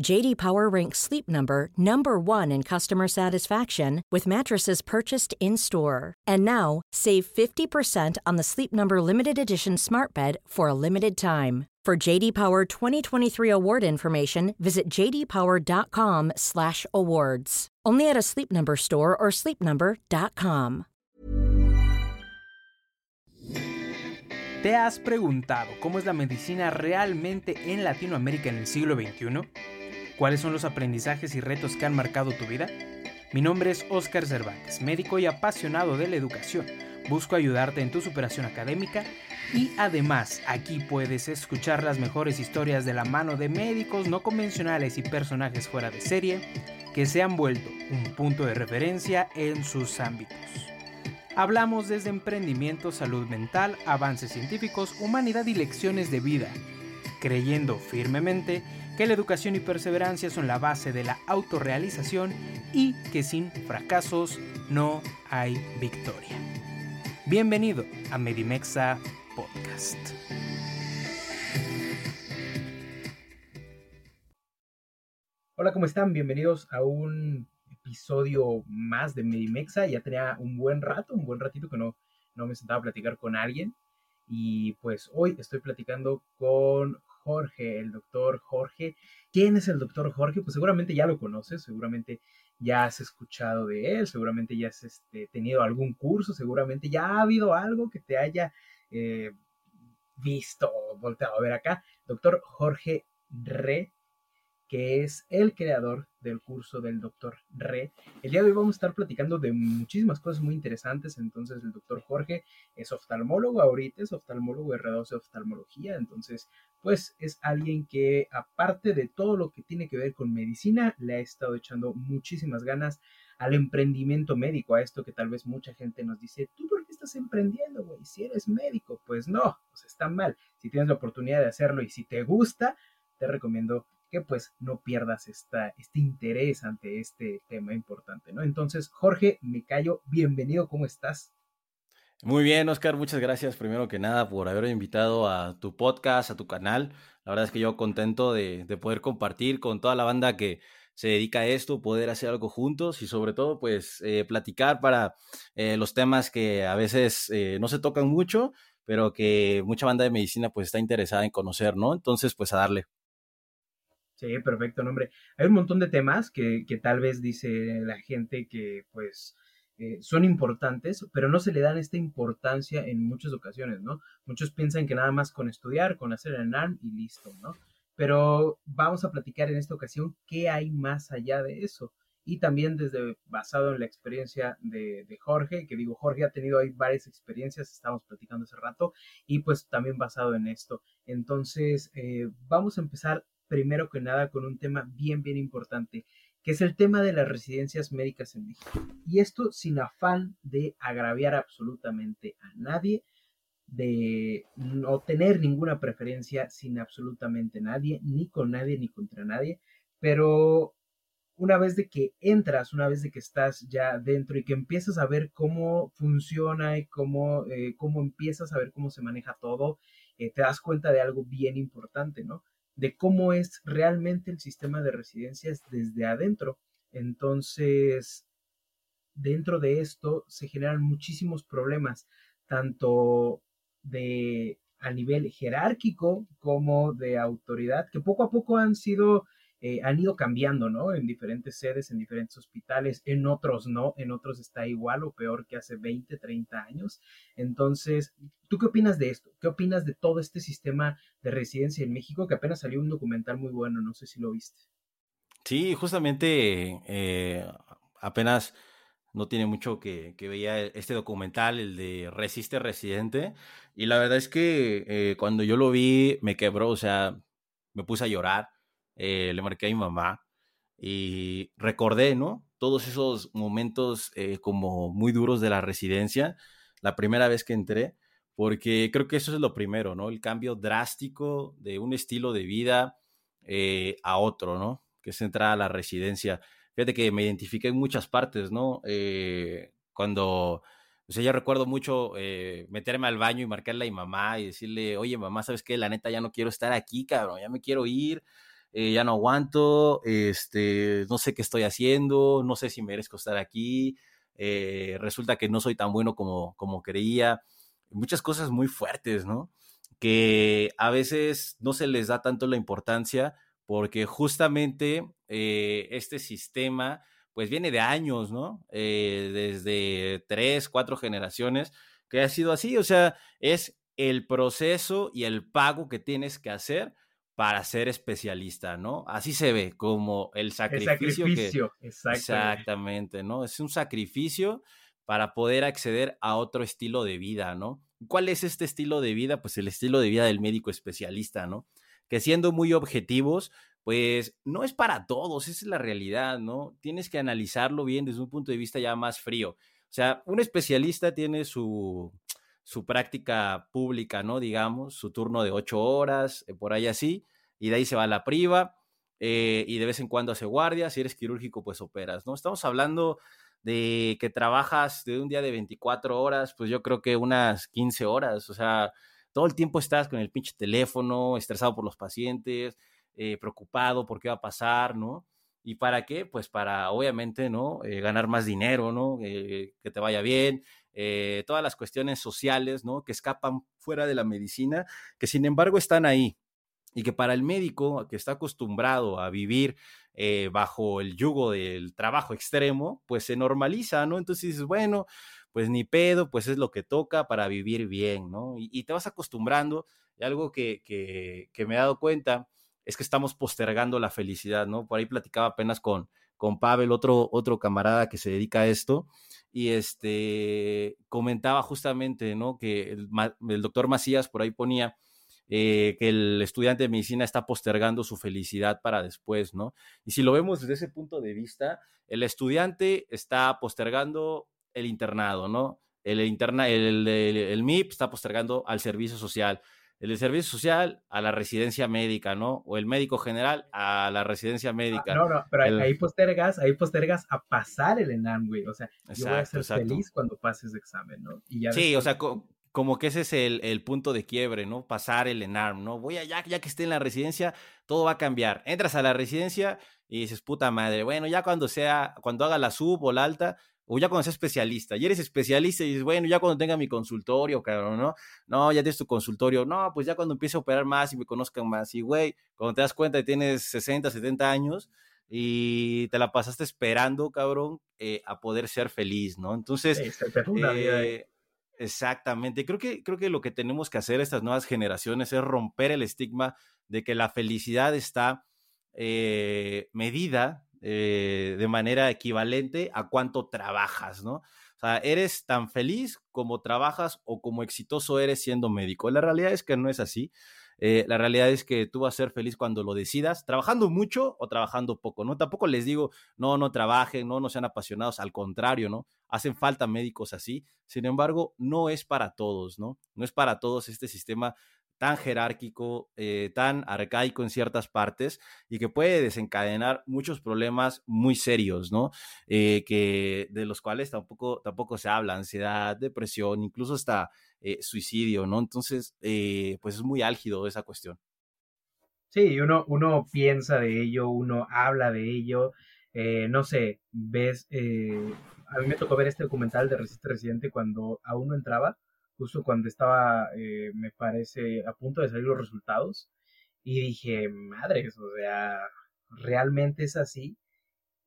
JD Power ranks Sleep Number number 1 in customer satisfaction with mattresses purchased in-store. And now, save 50% on the Sleep Number limited edition Smart Bed for a limited time. For JD Power 2023 award information, visit jdpower.com/awards. Only at a Sleep Number store or sleepnumber.com. ¿Te has preguntado cómo es la medicina realmente en Latinoamérica en el siglo XXI? ¿Cuáles son los aprendizajes y retos que han marcado tu vida? Mi nombre es Óscar Cervantes, médico y apasionado de la educación. Busco ayudarte en tu superación académica y además aquí puedes escuchar las mejores historias de la mano de médicos no convencionales y personajes fuera de serie que se han vuelto un punto de referencia en sus ámbitos. Hablamos desde emprendimiento, salud mental, avances científicos, humanidad y lecciones de vida, creyendo firmemente que la educación y perseverancia son la base de la autorrealización y que sin fracasos no hay victoria. Bienvenido a Medimexa Podcast. Hola, ¿cómo están? Bienvenidos a un episodio más de Medimexa. Ya tenía un buen rato, un buen ratito que no, no me sentaba a platicar con alguien. Y pues hoy estoy platicando con Jorge, el doctor Jorge. ¿Quién es el doctor Jorge? Pues seguramente ya lo conoces, seguramente ya has escuchado de él, seguramente ya has este, tenido algún curso, seguramente ya ha habido algo que te haya eh, visto volteado a ver acá. Doctor Jorge Re que es el creador del curso del doctor Re. El día de hoy vamos a estar platicando de muchísimas cosas muy interesantes. Entonces, el doctor Jorge es oftalmólogo ahorita, es oftalmólogo R2 de oftalmología. Entonces, pues es alguien que, aparte de todo lo que tiene que ver con medicina, le ha estado echando muchísimas ganas al emprendimiento médico, a esto que tal vez mucha gente nos dice, ¿tú por qué estás emprendiendo, güey? Si eres médico, pues no, pues está mal. Si tienes la oportunidad de hacerlo y si te gusta, te recomiendo que pues no pierdas este interés ante este tema importante, ¿no? Entonces, Jorge, me callo, bienvenido, ¿cómo estás? Muy bien, Oscar, muchas gracias primero que nada por haberme invitado a tu podcast, a tu canal. La verdad es que yo contento de, poder compartir con toda la banda que se dedica a esto, poder hacer algo juntos y sobre todo pues eh, platicar para eh, los temas que a veces eh, no se tocan mucho, pero que mucha banda de medicina pues está interesada en conocer, ¿no? Entonces pues a darle. Sí, perfecto, nombre. Hay un montón de temas que, que tal vez dice la gente que pues eh, son importantes, pero no se le dan esta importancia en muchas ocasiones, ¿no? Muchos piensan que nada más con estudiar, con hacer el NAM y listo, ¿no? Pero vamos a platicar en esta ocasión qué hay más allá de eso. Y también desde basado en la experiencia de, Jorge, que digo, Jorge ha tenido ahí varias experiencias, estamos platicando hace rato, y pues también basado en esto. Entonces, eh, vamos a empezar primero que nada con un tema bien, bien importante, que es el tema de las residencias médicas en México. Y esto sin afán de agraviar absolutamente a nadie, de no tener ninguna preferencia sin absolutamente nadie, ni con nadie, ni contra nadie, pero una vez de que entras, una vez de que estás ya dentro y que empiezas a ver cómo funciona y cómo, eh, cómo empiezas a ver cómo se maneja todo, te das cuenta de algo bien importante, ¿no? De cómo es realmente el sistema de residencias desde adentro. Entonces, dentro de esto se generan muchísimos problemas, tanto de a nivel jerárquico como de autoridad, que poco a poco han sido, eh, han ido cambiando, ¿no? En diferentes sedes, en diferentes hospitales, en otros no, en otros está igual o peor que hace 20, 30 años. Entonces, ¿tú qué opinas de esto? ¿Qué opinas de todo este sistema de residencia en México? Que apenas salió un documental muy bueno, no sé si lo viste. Sí, justamente eh, apenas no tiene mucho que, que, veía este documental, el de Resiste Residente, y la verdad es que eh, cuando yo lo vi me quebró, o sea, me puse a llorar, eh, le marqué a mi mamá y recordé, ¿no? Todos esos momentos eh, como muy duros de la residencia, la primera vez que entré, porque creo que eso es lo primero, ¿no? El cambio drástico de un estilo de vida a otro, ¿no? Que es entrar a la residencia fíjate que me identifiqué en muchas partes, ¿no? Eh, cuando, o sea, yo recuerdo mucho eh, meterme al baño y marcarle a mi mamá y decirle, oye, mamá, ¿sabes qué? La neta ya no quiero estar aquí, cabrón, ya me quiero ir, eh, ya no aguanto, este, no sé qué estoy haciendo, no sé si merezco estar aquí, resulta que no soy tan bueno como, como creía, muchas cosas muy fuertes, ¿no? Que a veces no se les da tanto la importancia porque justamente eh, este sistema pues viene de años, ¿no? Eh, desde tres, cuatro generaciones que ha sido así, o sea, es el proceso y el pago que tienes que hacer para ser especialista, ¿no? Así se ve, como el sacrificio. El sacrificio, que, exactamente, ¿no? Es un sacrificio para poder acceder a otro estilo de vida, ¿no? ¿Cuál es este estilo de vida? Pues el estilo de vida del médico especialista, ¿no? que siendo muy objetivos, pues no es para todos, esa es la realidad, ¿no? Tienes que analizarlo bien desde un punto de vista ya más frío. O sea, un especialista tiene su, su práctica pública, ¿no? Digamos, su turno de ocho horas, eh, por ahí así, y de ahí se va a la priva, eh, y de vez en cuando hace guardia, si eres quirúrgico, pues operas, ¿no? Estamos hablando de que trabajas de un día de 24 horas, pues yo creo que unas 15 horas, o sea, todo el tiempo estás con el pinche teléfono, estresado por los pacientes, eh, preocupado por qué va a pasar, ¿no? ¿Y para qué? Pues para, obviamente, ¿no? Eh, ganar más dinero, ¿no? Eh, que te vaya bien, todas las cuestiones sociales, ¿no? Que escapan fuera de la medicina, que sin embargo están ahí. Y que para el médico que está acostumbrado a vivir bajo el yugo del trabajo extremo, pues se normaliza, ¿no? Entonces dices, bueno, pues ni pedo, pues es lo que toca para vivir bien, ¿no? Y, te vas acostumbrando. Y algo que, que, me he dado cuenta es que estamos postergando la felicidad, ¿no? Por ahí platicaba apenas con, con Pavel, otro, otro camarada que se dedica a esto, y este comentaba justamente, ¿no? Que el, el doctor Macías por ahí ponía eh, que el estudiante de medicina está postergando su felicidad para después, ¿no? Y si lo vemos desde ese punto de vista, el estudiante está postergando el internado, ¿no? El, interna, el, el, MIP está postergando al servicio social, el servicio social a la residencia médica, ¿no? O el médico general a la residencia ah, médica. no, no, pero ahí postergas, ahí postergas a pasar el ENAM, güey. O sea, yo voy a ser feliz cuando pases examen, ¿no? sí, o sea, como que ese es el, el, punto de quiebre, ¿no? Pasar el ENARM, ¿no? Voy a, ya, ya que esté en la residencia, todo va a cambiar. Entras a la residencia y dices, puta madre, bueno, ya cuando sea, cuando haga la sub o la alta, o ya cuando seas especialista, y eres especialista y dices, bueno, ya cuando tenga mi consultorio, cabrón, ¿no? No, ya tienes tu consultorio, no, pues ya cuando empiece a operar más y me conozcan más, y güey, cuando te das cuenta que tienes 60, 70 años y te la pasaste esperando, cabrón, eh, a poder ser feliz, ¿no? Entonces, eh, exactamente, creo que, creo que lo que tenemos que hacer estas nuevas generaciones es romper el estigma de que la felicidad está eh, medida eh, de manera equivalente a cuánto trabajas, ¿no? O sea, eres tan feliz como trabajas o como exitoso eres siendo médico. La realidad es que no es así. Eh, la realidad es que tú vas a ser feliz cuando lo decidas, trabajando mucho o trabajando poco, ¿no? Tampoco les digo, no, no trabajen, no, no sean apasionados, al contrario, ¿no? Hacen falta médicos así. Sin embargo, no es para todos, ¿no? No es para todos este sistema tan jerárquico, eh, tan arcaico en ciertas partes y que puede desencadenar muchos problemas muy serios, ¿no? Eh, que de los cuales tampoco, tampoco se habla, ansiedad, depresión, incluso hasta eh, suicidio, ¿no? Entonces, pues es muy álgido esa cuestión. Sí, uno, uno piensa de ello, uno habla de ello, no sé, ves, a mí me tocó ver este documental de Resiste Residente cuando aún no entraba, justo cuando estaba, eh, me parece, a punto de salir los resultados. Y dije, madres, o sea, realmente es así.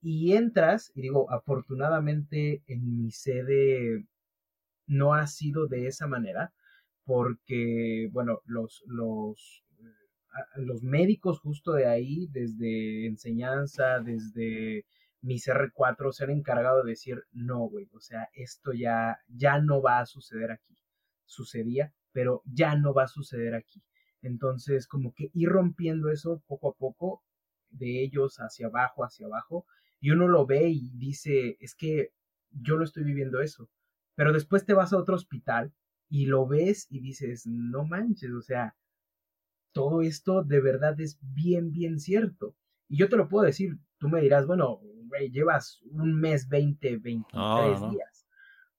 Y entras, y digo, afortunadamente en mi sede no ha sido de esa manera, porque, bueno, los, los, los médicos justo de ahí, desde enseñanza, desde mis R4, se han encargado de decir, no, güey, o sea, esto ya, ya no va a suceder aquí sucedía, pero ya no va a suceder aquí. Entonces, como que ir rompiendo eso poco a poco, de ellos hacia abajo, hacia abajo, y uno lo ve y dice, es que yo no estoy viviendo eso. Pero después te vas a otro hospital y lo ves y dices, no manches, o sea, todo esto de verdad es bien, bien cierto. Y yo te lo puedo decir, tú me dirás, bueno, llevas un mes, 20, 23 días.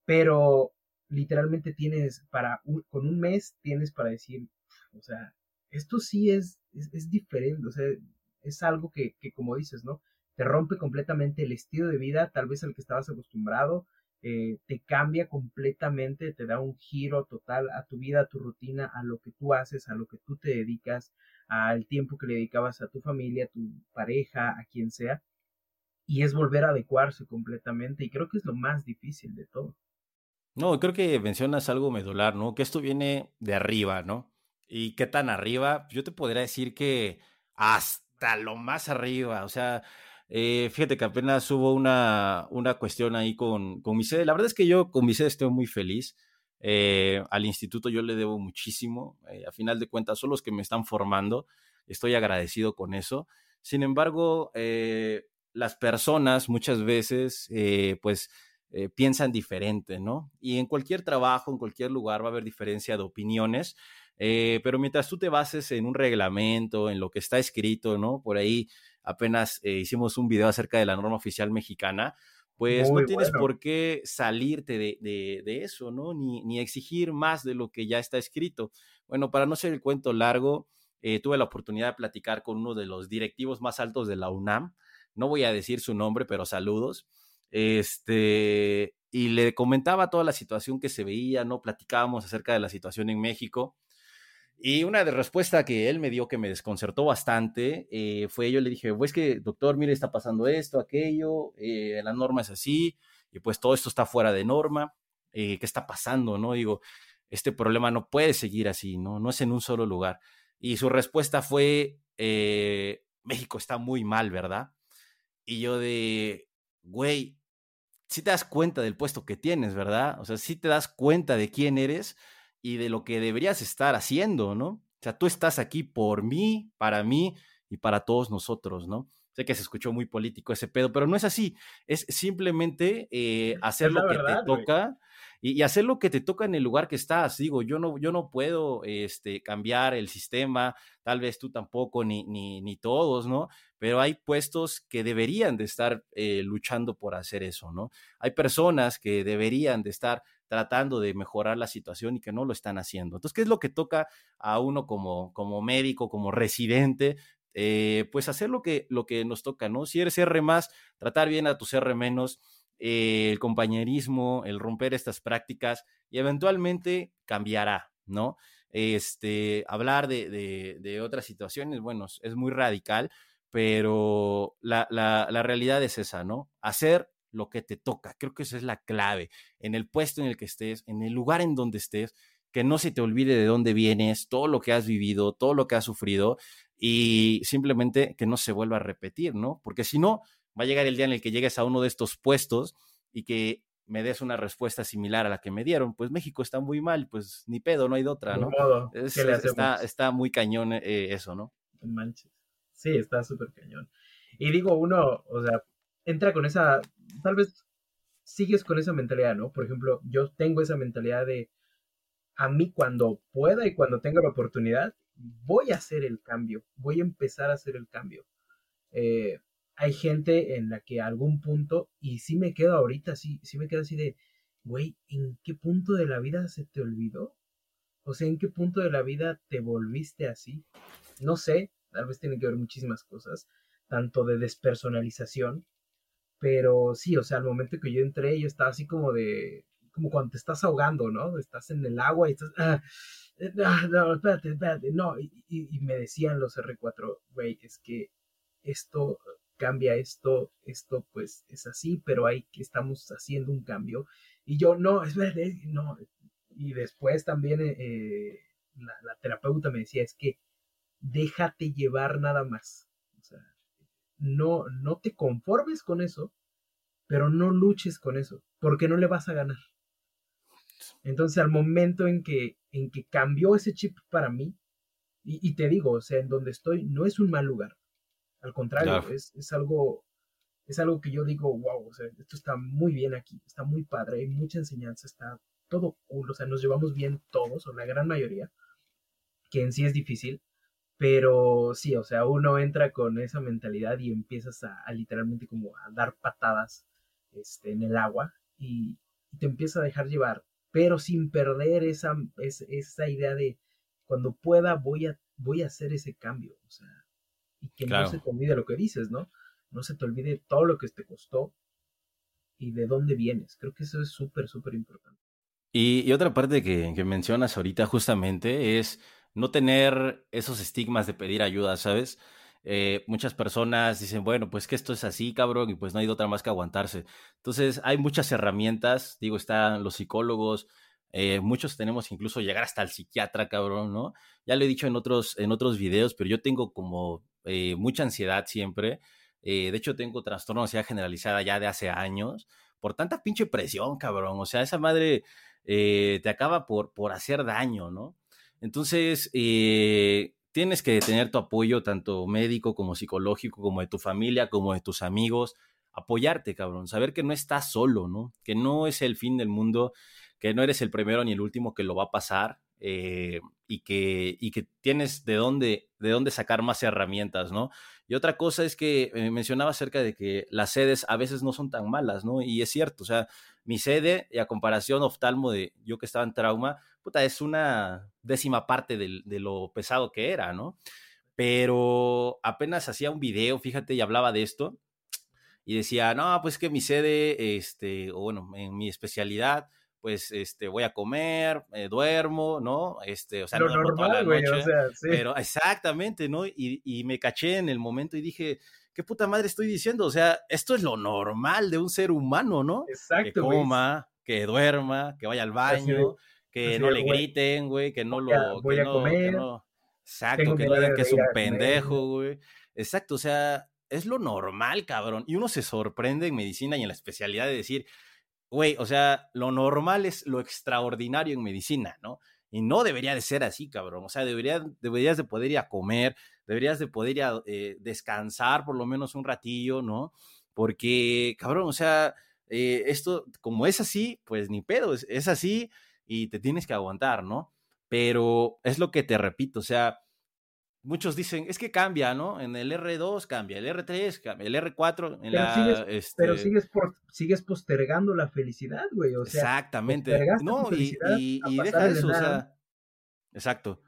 Pero literalmente tienes para, con un mes tienes para decir, o sea, esto sí es, es, diferente, o sea, es algo que, que, como dices, ¿no? Te rompe completamente el estilo de vida, tal vez al que estabas acostumbrado, eh, te cambia completamente, te da un giro total a tu vida, a tu rutina, a lo que tú haces, a lo que tú te dedicas, al tiempo que le dedicabas a tu familia, a tu pareja, a quien sea, y es volver a adecuarse completamente, y creo que es lo más difícil de todo. No, creo que mencionas algo medular, ¿no? Que esto viene de arriba, ¿no? ¿Y qué tan arriba? Yo te podría decir que hasta lo más arriba, o sea, eh, fíjate que apenas hubo una, una cuestión ahí con, con mi. La verdad es que yo con mi sede estoy muy feliz. Eh, al instituto yo le debo muchísimo. Eh, a final de cuentas, son los que me están formando. Estoy agradecido con eso. Sin embargo, las personas muchas veces, pues, eh, piensan diferente, ¿no? Y en cualquier trabajo, en cualquier lugar va a haber diferencia de opiniones, eh, pero mientras tú te bases en un reglamento, en lo que está escrito, ¿no? Por ahí apenas eh, hicimos un video acerca de la norma oficial mexicana, pues no tienes por qué salirte de, eso, ¿no? Ni, ni, exigir más de lo que ya está escrito. Bueno, para no ser el cuento largo, tuve la oportunidad de platicar con uno de los directivos más altos de la UNAM. No voy a decir su nombre, pero saludos. Este, y le comentaba toda la situación que se veía, ¿no? Platicábamos acerca de la situación en México. Y una de respuesta que él me dio que me desconcertó bastante eh, fue, yo le dije, pues que, doctor, mire, está pasando esto, aquello, eh, la norma es así, y pues todo esto está fuera de norma, eh, ¿qué está pasando? ¿No? Digo, este problema no puede seguir así, ¿no? No es en un solo lugar. Y su respuesta fue, México está muy mal, ¿verdad? Y yo de, güey, si te das cuenta del puesto que tienes, ¿verdad? O sea, si te das cuenta de quién eres y de lo que deberías estar haciendo, ¿no? O sea, tú estás aquí por mí, para mí y para todos nosotros, ¿no? Sé que se escuchó muy político ese pedo, pero no es así. Es simplemente eh, hacer lo que te toca y, hacer lo que te toca en el lugar que estás. Digo, yo no, yo no puedo este, cambiar el sistema, tal vez tú tampoco, ni, ni, ni todos, ¿no? Pero hay puestos que deberían de estar eh, luchando por hacer eso, ¿no? Hay personas que deberían de estar tratando de mejorar la situación y que no lo están haciendo. Entonces, ¿qué es lo que toca a uno como, como médico, como residente? Eh, pues hacer lo que, lo que nos toca, ¿no? Si eres R más, tratar bien a tus R menos, eh, el compañerismo, el romper estas prácticas y eventualmente cambiará, ¿no? Este, hablar de, de, otras situaciones, bueno, es muy radical, pero la, la, la, realidad es esa, ¿no? Hacer lo que te toca, creo que esa es la clave, en el puesto en el que estés, en el lugar en donde estés, que no se te olvide de dónde vienes, todo lo que has vivido, todo lo que has sufrido y simplemente que no se vuelva a repetir, ¿no? Porque si no, va a llegar el día en el que llegues a uno de estos puestos y que me des una respuesta similar a la que me dieron, pues México está muy mal, pues ni pedo, no hay de otra, ¿no? está, está, muy cañón eh, eso, ¿no? Manches. Sí, está súper cañón. Y digo, uno, o sea, entra con esa, tal vez sigues con esa mentalidad, ¿no? Por ejemplo, yo tengo esa mentalidad de, a mí cuando pueda y cuando tenga la oportunidad, voy a hacer el cambio, voy a empezar a hacer el cambio. Eh, hay gente en la que a algún punto, y sí me quedo ahorita, sí, sí me quedo así de, güey, ¿en qué punto de la vida se te olvidó? O sea, ¿en qué punto de la vida te volviste así? No sé, tal vez tiene que ver muchísimas cosas, tanto de despersonalización, pero sí, o sea, al momento que yo entré, yo estaba así como de, como cuando te estás ahogando, ¿no? Estás en el agua y estás, ah, eh, ah no, espérate, espérate, no, y, me decían los R4, güey, es que esto cambia esto, esto pues es así, pero hay que estamos haciendo un cambio. Y yo, no, espérate, no. Y después también eh, eh, la, terapeuta me decía, es que déjate llevar nada más. O sea, no, no te conformes con eso, pero no luches con eso, porque no le vas a ganar. Entonces, al momento en que, en que cambió ese chip para mí, y, te digo, o sea, en donde estoy no es un mal lugar. Al contrario, es, es, algo, es algo que yo digo, wow, o sea, esto está muy bien aquí, está muy padre, hay mucha enseñanza, está todo cool, o sea, nos llevamos bien todos, o la gran mayoría, que en sí es difícil, pero sí, o sea, uno entra con esa mentalidad y empiezas a, literalmente como a dar patadas este, en el agua y, y, te empieza a dejar llevar pero sin perder esa, esa idea de cuando pueda voy a, voy a hacer ese cambio, o sea, y que no se te olvide lo que dices, ¿no? No se te olvide todo lo que te costó y de dónde vienes. Creo que eso es súper, súper importante. Y, otra parte que, que mencionas ahorita justamente es no tener esos estigmas de pedir ayuda, ¿sabes? Eh, muchas personas dicen, bueno, pues que esto es así, cabrón, y pues no hay otra más que aguantarse. Entonces, hay muchas herramientas, digo, están los psicólogos, eh, muchos tenemos incluso llegar hasta el psiquiatra, cabrón, ¿no? Ya lo he dicho en otros, en otros videos, pero yo tengo como eh, mucha ansiedad siempre. de hecho, tengo trastorno de ansiedad generalizada ya de hace años por tanta pinche presión, cabrón. O sea, esa madre te acaba por, por hacer daño, ¿no? Entonces, eh, tienes que tener tu apoyo tanto médico como psicológico, como de tu familia, como de tus amigos, apoyarte, cabrón, saber que no estás solo, ¿no? Que no es el fin del mundo, que no eres el primero ni el último que lo va a pasar eh, y, que, y que tienes de dónde, de dónde sacar más herramientas, ¿no? Y otra cosa es que eh, mencionaba acerca de que las sedes a veces no son tan malas, ¿no? Y es cierto, o sea, mi sede, y a comparación oftalmo de yo que estaba en trauma, puta, es una décima parte de, de lo pesado que era, ¿no? Pero apenas hacía un video, fíjate, y hablaba de esto, y decía, no, pues que mi sede, este, o bueno, en mi especialidad, pues este, voy a comer, eh, duermo, ¿no? Este, o sea, no normal, la noche, o sea, sí. pero exactamente, ¿no? Y, y, me caché en el momento y dije, ¿qué puta madre estoy diciendo? O sea, esto es lo normal de un ser humano, ¿no? Exacto. Que coma, que duerma, que vaya al baño, que no le griten, güey, que no lo. Voy que a no, comer. Que no, exacto, que no digan que es un pendejo, güey. Exacto, o sea, es lo normal, cabrón. Y uno se sorprende en medicina y en la especialidad de decir, güey, o sea, lo normal es lo extraordinario en medicina, ¿no? Y no debería de ser así, cabrón. O sea, debería, deberías de poder ir a comer, deberías de poder ir a eh, descansar por lo menos un ratillo, ¿no? Porque, cabrón, o sea, eh, esto, como es así, pues ni pedo, es, es así y te tienes que aguantar, ¿no? Pero es lo que te repito, o sea, muchos dicen, es que cambia, ¿no? En el R2 cambia, el R3 cambia, el R4 en pero la... Sigues, este... Pero sigues, por, sigues postergando la felicidad, güey, o sea... Exactamente. No, y, y, y deja eso, o sea... Exacto.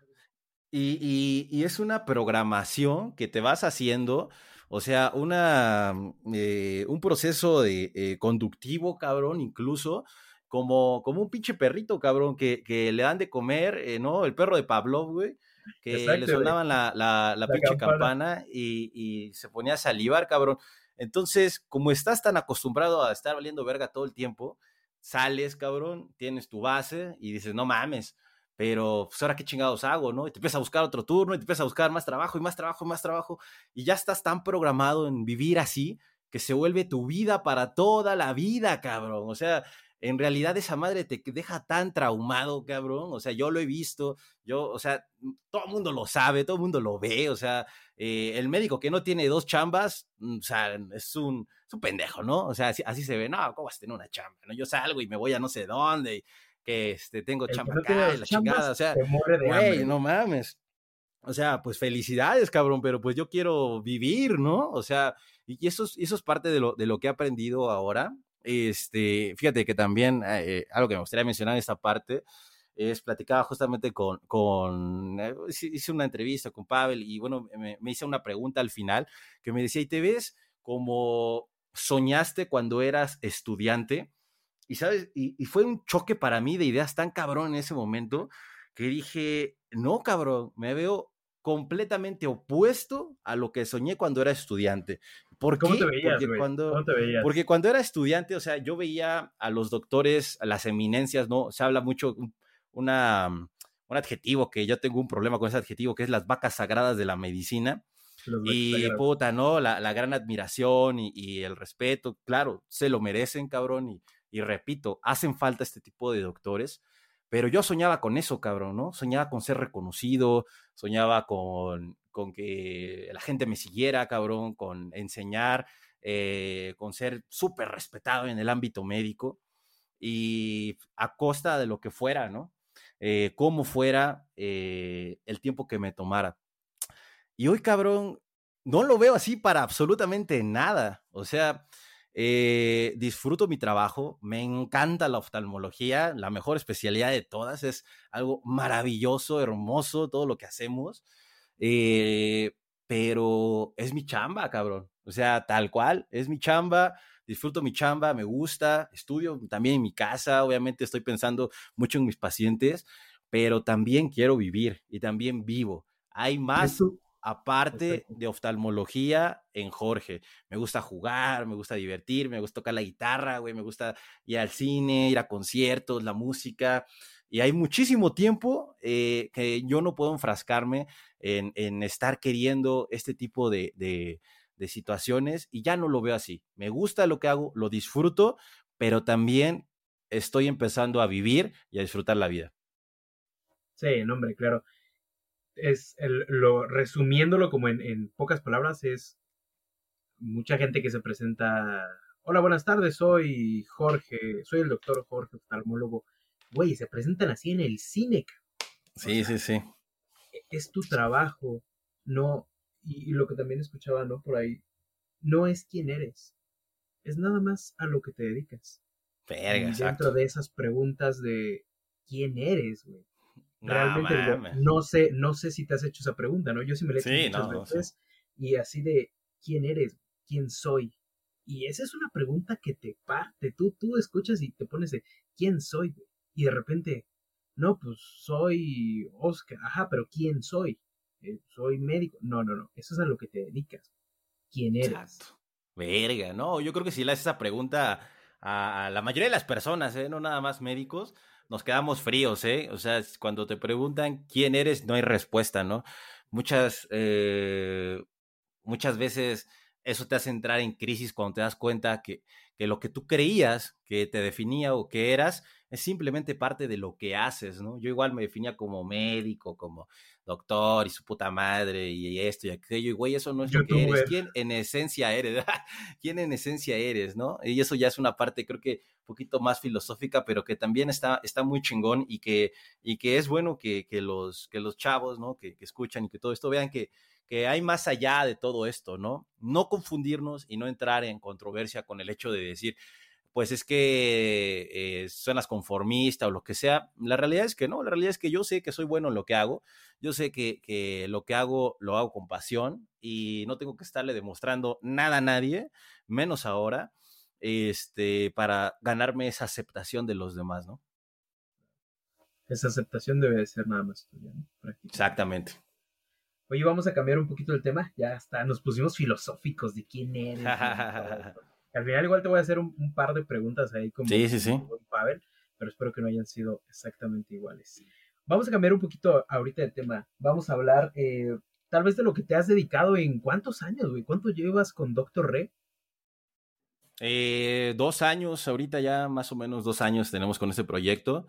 Y, y, y, es una programación que te vas haciendo, o sea, una, eh, un proceso de, eh, conductivo, cabrón, incluso, como, como un pinche perrito, cabrón, que, que le dan de comer, eh, ¿no? El perro de Pavlov, güey que Exacto, le sonaban la, la, la, la pinche campana, campana y, y, se ponía a salivar, cabrón. Entonces, como estás tan acostumbrado a estar valiendo verga todo el tiempo, sales, cabrón, tienes tu base y dices, no mames, pero pues ahora qué chingados hago, ¿no? Y te empiezas a buscar otro turno y te empiezas a buscar más trabajo y más trabajo y más trabajo y ya estás tan programado en vivir así que se vuelve tu vida para toda la vida, cabrón. O sea, en realidad esa madre te deja tan traumado, cabrón. O sea, yo lo he visto, yo, o sea, mm, todo el mundo lo sabe, todo el mundo lo ve, o sea, eh, el médico que no tiene dos chambas, mm, o sea, es un, es un pendejo, ¿no? O sea, así, así, se ve, no, ¿cómo vas a tener una chamba? ¿no? Yo salgo y me voy a no sé dónde, que este, tengo chamba acá, la chingada, o sea, güey, no mames. O sea, pues felicidades, cabrón, pero pues yo quiero vivir, ¿no? O sea, y eso es, eso es parte de lo, de lo que he aprendido ahora. Este, fíjate que también eh, algo que me gustaría mencionar en esta parte es platicaba justamente con, con eh, hice una entrevista con Pavel y bueno, me, me hice una pregunta al final que me decía, ¿y te ves como soñaste cuando eras estudiante? Y sabes, y, y fue un choque para mí de ideas tan cabrón en ese momento que dije, no, cabrón, me veo completamente opuesto a lo que soñé cuando era estudiante. ¿Por ¿Cómo, Te veías, porque, cuando, ¿Cómo te veías? porque cuando era estudiante, o sea, yo veía a los doctores, a las eminencias, ¿no? Se habla mucho, una, un adjetivo que yo tengo un problema con ese adjetivo, que es las vacas sagradas de la medicina. y puta, ¿no? La, la gran admiración y, y, el respeto, claro, se lo merecen, cabrón. Y, y repito, hacen falta este tipo de doctores pero yo soñaba con eso, cabrón, ¿no? Soñaba con ser reconocido, soñaba con, con que la gente me siguiera, cabrón, con enseñar, eh, con ser súper respetado en el ámbito médico y a costa de lo que fuera, ¿no? Eh, cómo fuera eh, el tiempo que me tomara. Y hoy, cabrón, no lo veo así para absolutamente nada. O sea, eh, disfruto mi trabajo, me encanta la oftalmología, la mejor especialidad de todas, es algo maravilloso, hermoso, todo lo que hacemos, eh, pero es mi chamba, cabrón. O sea, tal cual, es mi chamba, disfruto mi chamba, me gusta, estudio también en mi casa, obviamente estoy pensando mucho en mis pacientes, pero también quiero vivir y también vivo. Hay más aparte de oftalmología en Jorge. Me gusta jugar, me gusta divertir, me gusta tocar la guitarra, güey, me gusta ir al cine, ir a conciertos, la música. Y hay muchísimo tiempo eh, que yo no puedo enfrascarme en, estar queriendo este tipo de, de, de situaciones y ya no lo veo así. Me gusta lo que hago, lo disfruto, pero también estoy empezando a vivir y a disfrutar la vida. Sí, no, hombre, claro es el, lo resumiéndolo como en, en, pocas palabras es mucha gente que se presenta hola buenas tardes soy Jorge soy el doctor Jorge oftalmólogo güey se presentan así en el cine sí sí sí. e, es tu trabajo no y, y, lo que también escuchaba no por ahí no es quién eres es nada más a lo que te dedicas. Verga, y dentro de esas preguntas de quién eres güey Realmente no, no, sé, no sé si te has hecho esa pregunta, ¿no? Yo sí me la he hecho sí, muchas no, veces y así de quién eres, quién soy. Y esa es una pregunta que te parte. Tú, tú escuchas y te pones de quién soy, y de repente, no, pues soy Oscar, ajá, pero quién soy. Eh, soy médico. No, no, no. Eso es a lo que te dedicas. ¿Quién eres? Verga, no. Yo creo que si le haces esa pregunta a, a la mayoría de las personas, ¿eh? no nada más médicos, nos quedamos fríos, ¿eh? O sea, cuando te preguntan quién eres, no hay respuesta, ¿no? Muchas, eh, muchas veces eso te hace entrar en crisis cuando te das cuenta que, que lo que tú creías que te definía o que eras es simplemente parte de lo que haces, ¿no? Yo igual me definía como médico, como doctor y su puta madre y esto y aquello, y güey, eso no es lo que eres. ¿Quién en esencia eres? ¿Quién en esencia eres, no? Y eso ya es una parte, creo que un poquito más filosófica, pero que también está, está muy chingón y que, y que es bueno que, que, los, que los chavos, ¿no? Que, que escuchan y que todo esto vean que, que hay más allá de todo esto, ¿no? No confundirnos y no entrar en controversia con el hecho de decir, pues es que eh, suenas conformista o lo que sea. La realidad es que no, la realidad es que yo sé que soy bueno en lo que hago, yo sé que, que lo que hago lo hago con pasión y no tengo que estarle demostrando nada a nadie, menos ahora, este, para ganarme esa aceptación de los demás, ¿no? Esa aceptación debe de ser nada más tuya, ¿no? Exactamente. Oye, vamos a cambiar un poquito el tema. Ya está, nos pusimos filosóficos de quién eres. Al final igual te voy a hacer un, un par de preguntas ahí como, sí, sí, sí. como Pavel, pero espero que no hayan sido exactamente iguales. Vamos a cambiar un poquito ahorita de tema. Vamos a hablar eh, tal vez de lo que te has dedicado en cuántos años, güey. ¿Cuánto llevas con Doctor Re? Eh, dos años, ahorita ya más o menos dos años tenemos con este proyecto.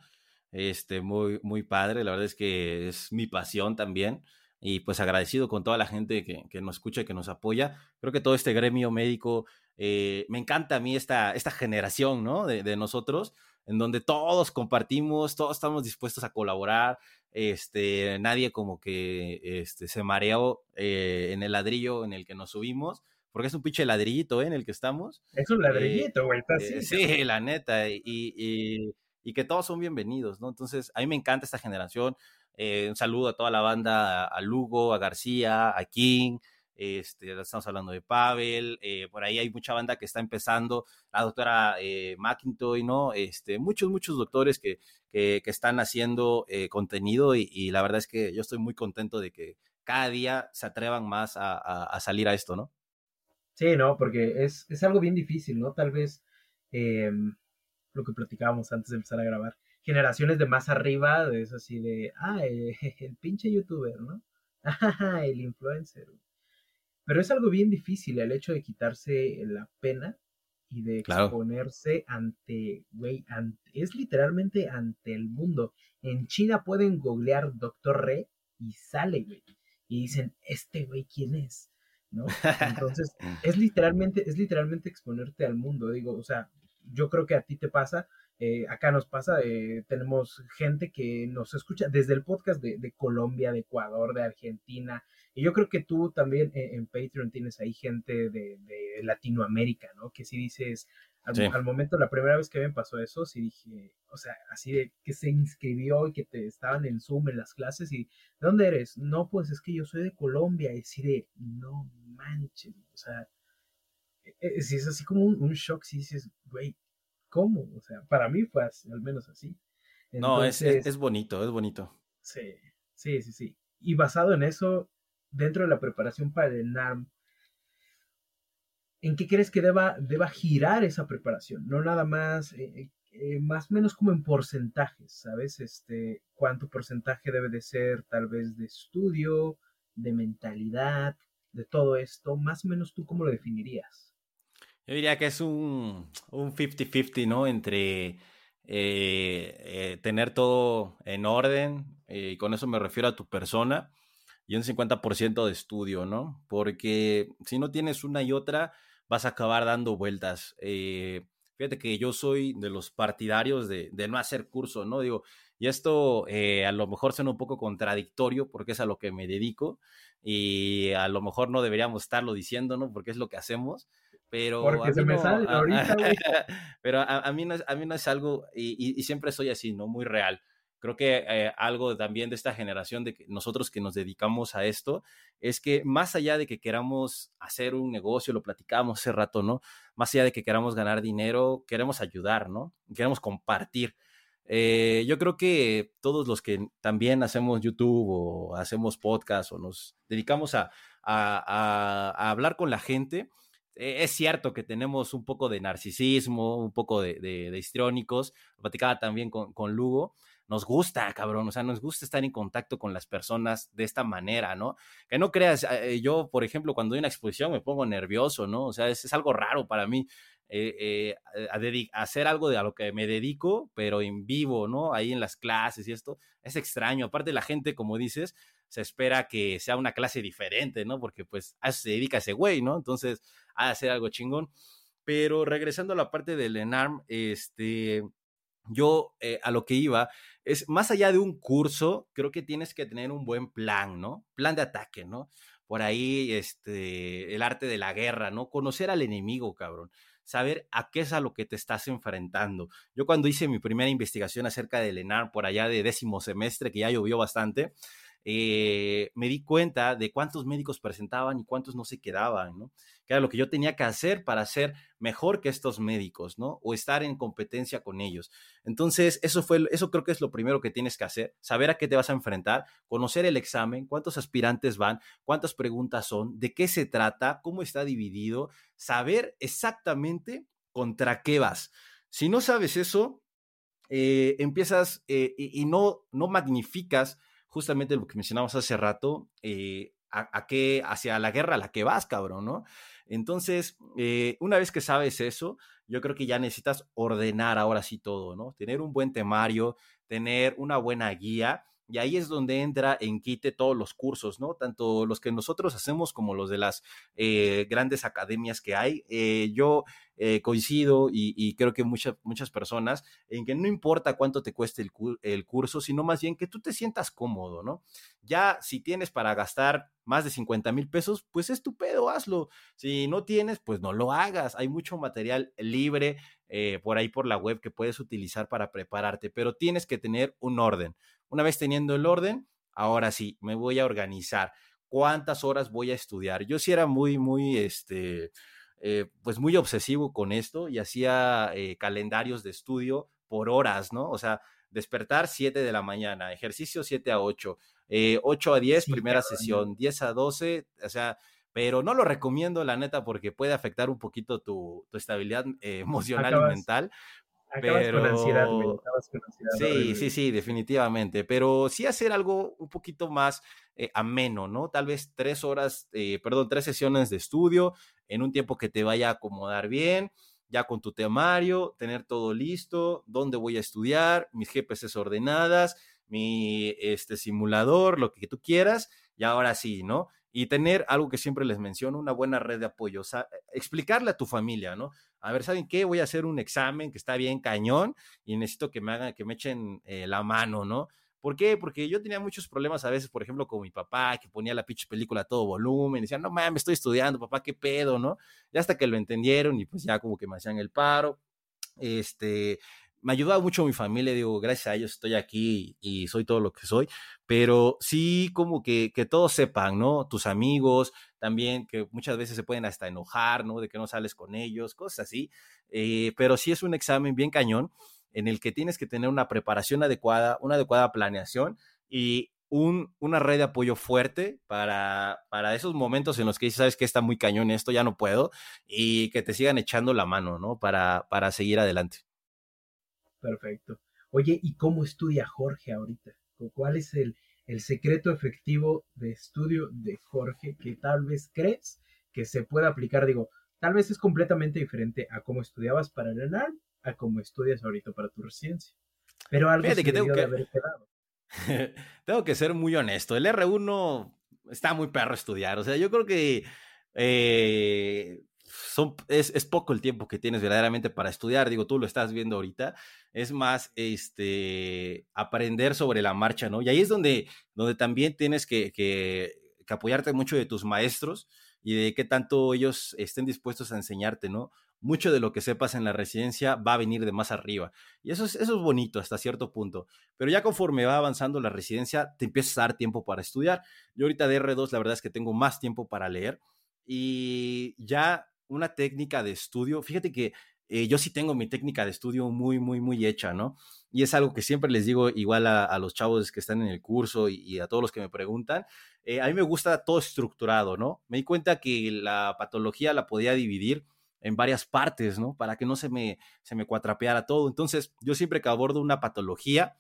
Este, muy, muy padre. La verdad es que es mi pasión también y pues agradecido con toda la gente que, que, nos escucha y que nos apoya. Creo que todo este gremio médico, eh, me encanta a mí esta, esta generación, ¿no? De, de nosotros. en donde todos compartimos, todos estamos dispuestos a colaborar, este, nadie como que este, se mareó eh, en el ladrillo en el que nos subimos, porque es un pinche ladrillito ¿eh? en el que estamos. Es un ladrillito, güey, eh, Sí, la neta, y, y, y, que todos son bienvenidos, ¿no? Entonces, a mí me encanta esta generación. Un saludo a toda la banda, a Lugo, a García, a King, este, estamos hablando de Pavel, eh, por ahí hay mucha banda que está empezando, la doctora eh, McIntoy, ¿no? Este, muchos, muchos doctores que, que, están haciendo eh, contenido y, la verdad es que yo estoy muy contento de que cada día se atrevan más a, salir a esto, ¿no? Sí, no, porque es, es algo bien difícil, ¿no? Tal vez em, lo que platicábamos antes de empezar a grabar, generaciones de más arriba, es así de, ah, el pinche youtuber, ¿no? Ah, el influencer. Pero es algo bien difícil el hecho de quitarse la pena y de exponerse ante, güey, es literalmente ante el mundo. En China pueden googlear Doctor Re y sale, güey. Y dicen, este güey, ¿quién es? ¿No? Entonces, es literalmente, es literalmente exponerte al mundo. Digo, o sea, yo creo que a ti te pasa, eh, acá nos pasa, eh, tenemos gente que nos escucha desde el podcast de, de, Colombia, de Ecuador, de Argentina, y yo creo que tú también eh, en, Patreon tienes ahí gente de, de, Latinoamérica, ¿no? Que si dices, al, momento, la primera vez que me pasó eso, sí dije, o sea, así de que se inscribió y que te estaban en Zoom en las clases y, ¿de dónde eres? No, pues es que yo soy de Colombia, y así de, no manches, o sea, si es así como un, un shock, si dices, güey, cómo. O sea, para mí fue al menos así. no, es, es, bonito, es bonito. Sí, sí, sí, sí. Y basado en eso, dentro de la preparación para el NARM, ¿en qué crees que deba, deba girar esa preparación? No nada más, eh, eh, eh, más o menos como en porcentajes, ¿sabes? Este, cuánto porcentaje debe de ser tal vez de estudio, de mentalidad, de todo esto, más o menos tú cómo lo definirías. Yo diría que es un 50-50, ¿no? Entre eh, eh, tener todo en orden, eh, y con eso me refiero a tu persona, y un 50% de estudio, ¿no? Porque si no tienes una y otra, vas a acabar dando vueltas. fíjate que yo soy de los partidarios de, de no hacer curso, ¿no? Digo, y esto a lo mejor suena un poco contradictorio porque es a lo que me dedico y a lo mejor no deberíamos estarlo diciendo, ¿no? Porque es lo que hacemos pero Porque se me sale ahorita, pero a, mí no, a mí no es algo, y, siempre soy así, ¿no? Muy real. Creo que eh, algo también de esta generación, de que nosotros que nos dedicamos a esto, es que más allá de que queramos hacer un negocio, lo platicamos hace rato, ¿no? Más allá de que queramos ganar dinero, queremos ayudar, ¿no? Queremos compartir. Eh, yo creo que todos los que también hacemos YouTube o hacemos podcast o nos dedicamos a, a, a hablar con la gente, es cierto que tenemos un poco de narcisismo, un poco de, de, histriónicos, platicaba también con, Lugo, nos gusta, cabrón, o sea, nos gusta estar en contacto con las personas de esta manera, ¿no? Que no creas, eh, yo, por ejemplo, cuando doy una exposición me pongo nervioso, ¿no? O sea, es, algo raro para mí. Eh, eh, hacer algo de a lo que me dedico, pero en vivo, ¿no? Ahí en las clases y esto, es extraño. Aparte la gente, como dices, se espera que sea una clase diferente, ¿no? Porque pues a se dedica ese güey, ¿no? Entonces, a hacer algo chingón. Pero regresando a la parte del ENARM, este, yo eh, a lo que iba es más allá de un curso, creo que tienes que tener un buen plan, ¿no? Plan de ataque, ¿no? Por ahí, este, el arte de la guerra, ¿no? Conocer al enemigo, cabrón. Saber a qué es a lo que te estás enfrentando. Yo cuando hice mi primera investigación acerca del ENARM por allá de décimo semestre, que ya llovió bastante, eh, me di cuenta de cuántos médicos presentaban y cuántos no se quedaban, ¿no? Que era lo que yo tenía que hacer para ser mejor que estos médicos, ¿no? O estar en competencia con ellos. Entonces, eso fue, eso creo que es lo primero que tienes que hacer, saber a qué te vas a enfrentar, conocer el examen, cuántos aspirantes van, cuántas preguntas son, de qué se trata, cómo está dividido, saber exactamente contra qué vas. Si no sabes eso, eh, empiezas eh, y, y, no, no magnificas justamente lo que mencionamos hace rato, eh, a, qué, hacia la guerra a la que vas, cabrón, ¿no? Entonces, eh, una vez que sabes eso, yo creo que ya necesitas ordenar ahora sí todo, ¿no? Tener un buen temario, tener una buena guía Y ahí es donde entra en quite todos los cursos, ¿no? Tanto los que nosotros hacemos como los de las eh, grandes academias que hay. Eh, yo eh, coincido y, creo que muchas, muchas personas en que no importa cuánto te cueste el, curso, sino más bien que tú te sientas cómodo, ¿no? Ya si tienes para gastar más de 50 mil pesos, pues es tu pedo, hazlo. Si no tienes, pues no lo hagas. Hay mucho material libre por ahí por la web que puedes utilizar para prepararte, pero tienes que tener un orden. Una vez teniendo el orden, ahora sí, me voy a organizar. ¿Cuántas horas voy a estudiar? Yo sí era muy, muy, este, eh, pues muy obsesivo con esto y hacía eh, calendarios de estudio por horas, ¿no? O sea, despertar 7 de la mañana, ejercicio 7 a 8, 8 eh, a 10, primera sesión, 10 a 12, o sea, pero no lo recomiendo, la neta, porque puede afectar un poquito tu, estabilidad emocional y mental. Pero... ansiedad, Sí, sí, sí, definitivamente. Pero sí hacer algo un poquito más eh, ameno, ¿no? Tal vez tres horas, eh, perdón, tres sesiones de estudio en un tiempo que te vaya a acomodar bien, ya con tu temario, tener todo listo, dónde voy a estudiar, mis GPCs ordenadas, mi este, simulador, lo que tú quieras, y ahora sí, ¿no? Y tener algo que siempre les menciono, una buena red de apoyo, o sea, explicarle a tu familia, ¿no? A ver, ¿saben qué? Voy a hacer un examen que está bien cañón y necesito que me hagan, que me echen eh, la mano, ¿no? ¿Por qué? Porque yo tenía muchos problemas a veces, por ejemplo, con mi papá, que ponía la pinche película a todo volumen, y decía, no mames, estoy estudiando, papá, qué pedo, ¿no? Ya hasta que lo entendieron y pues ya como que me hacían el paro. Este, me ayudaba mucho mi familia, digo, gracias a ellos estoy aquí y soy todo lo que soy, pero sí como que, que todos sepan, ¿no? Tus amigos también, que muchas veces se pueden hasta enojar, ¿no? De que no sales con ellos, cosas así, eh, pero sí es un examen bien cañón en el que tienes que tener una preparación adecuada, una adecuada planeación y un, una red de apoyo fuerte para, para esos momentos en los que dices, sabes que está muy cañón esto, ya no puedo, y que te sigan echando la mano, ¿no? Para, para seguir adelante. Perfecto. Oye, ¿y cómo estudia Jorge ahorita? ¿Cuál es el, el secreto efectivo de estudio de Jorge que tal vez crees que se pueda aplicar? Digo, tal vez es completamente diferente a cómo estudiabas para el ENARM a cómo estudias ahorita para tu residencia. Pero algo que tengo que... haber quedado. tengo que ser muy honesto. El R1 está muy perro estudiar. O sea, yo creo que eh, es, poco el tiempo que tienes verdaderamente para estudiar. Digo, tú lo estás viendo ahorita. Es más, este, aprender sobre la marcha, ¿no? Y ahí es donde, donde también tienes que, que, apoyarte mucho de tus maestros y de qué tanto ellos estén dispuestos a enseñarte, ¿no? Mucho de lo que sepas en la residencia va a venir de más arriba. Y eso es, eso es bonito hasta cierto punto. Pero ya conforme va avanzando la residencia, te empiezas a dar tiempo para estudiar. Yo ahorita de R2, la verdad es que tengo más tiempo para leer. Y ya una técnica de estudio. Fíjate que eh, yo sí tengo mi técnica de estudio muy, muy, muy hecha, ¿no? Y es algo que siempre les digo igual a, los chavos que están en el curso y, a todos los que me preguntan. Eh, a mí me gusta todo estructurado, ¿no? Me di cuenta que la patología la podía dividir en varias partes, ¿no? Para que no se me, se me cuatrapeara todo. Entonces, yo siempre que abordo una patología,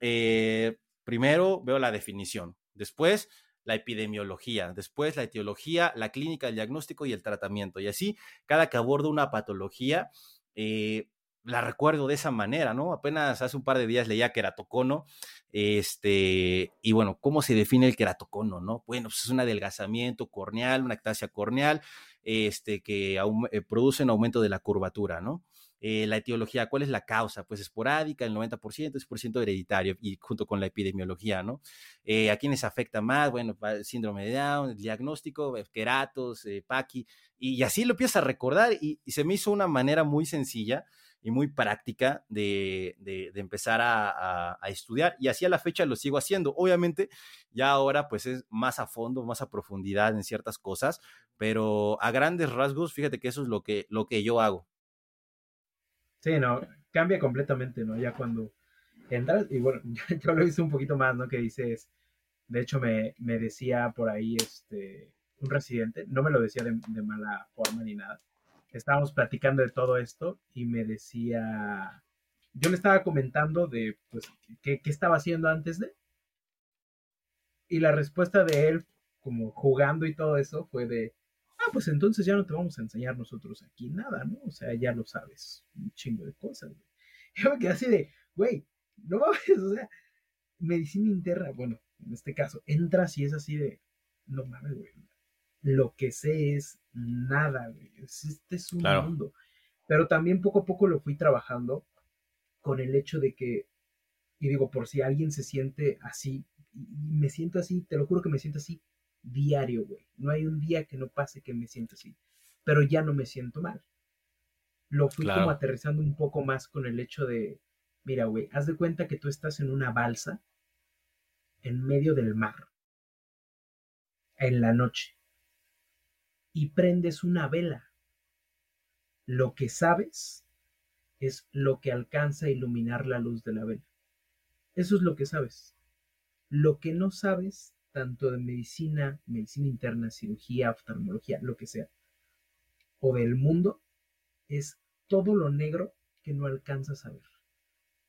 eh, primero veo la definición, después la epidemiología, después la etiología, la clínica, el diagnóstico y el tratamiento. Y así, cada que abordo una patología, eh, la recuerdo de esa manera, ¿no? Apenas hace un par de días leía queratocono, este, y bueno, ¿cómo se define el queratocono, no? Bueno, pues es un adelgazamiento corneal, una ectasia corneal, este, que eh, produce un aumento de la curvatura, ¿no? Eh, la etiología, ¿cuál es la causa? Pues esporádica, el 90%, 10% hereditario, y junto con la epidemiología, ¿no? Eh, ¿A quiénes afecta más? Bueno, síndrome de Down, el diagnóstico, queratos, eh, Paqui, y, así lo empiezas a recordar, y, se me hizo una manera muy sencilla y muy práctica de, de, empezar a, a, estudiar, y así a la fecha lo sigo haciendo. Obviamente, ya ahora pues es más a fondo, más a profundidad en ciertas cosas, pero a grandes rasgos, fíjate que eso es lo que, lo que yo hago. Sí, no, cambia completamente, ¿no? Ya cuando entras, y bueno, yo, lo hice un poquito más, ¿no? Que dices, de hecho me, me decía por ahí este, un residente, no me lo decía de, mala forma ni nada, estábamos platicando de todo esto y me decía, yo le estaba comentando de, pues, qué, qué estaba haciendo antes de, y la respuesta de él, como jugando y todo eso, fue de, Ah, pues entonces ya no te vamos a enseñar nosotros aquí nada, ¿no? O sea, ya lo sabes, un chingo de cosas, güey. Yo me quedé así de, güey, no mames, o sea, medicina interna, bueno, en este caso, entras y es así de, no mames, güey, lo que sé es nada, güey, este es un mundo. Pero también poco a poco lo fui trabajando con el hecho de que, y digo, por si alguien se siente así, y me siento así, te lo juro que me siento así diario, güey. No hay un día que no pase que me sienta así, pero ya no me siento mal. Lo fui como aterrizando un poco más con el hecho de, mira, güey, haz de cuenta que tú estás en una balsa en medio del mar, en la noche, y prendes una vela. Lo que sabes es lo que alcanza a iluminar la luz de la vela. Eso es lo que sabes. Lo que no sabes, tanto de medicina, medicina interna, cirugía, oftalmología, lo que sea, o del mundo, es todo lo negro que no alcanzas a ver.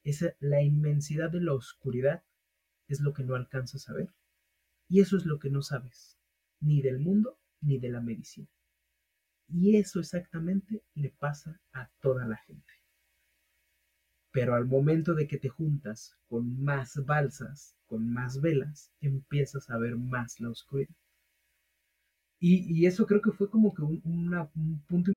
Es la inmensidad de la oscuridad es lo que no alcanzas a ver. Y eso es lo que no sabes, ni del mundo ni de la medicina. Y eso exactamente le pasa a toda la gente. Pero al momento de que te juntas con más balsas, con más velas, empiezas a ver más la oscuridad. Y, y eso creo que fue como que un, una, un punto.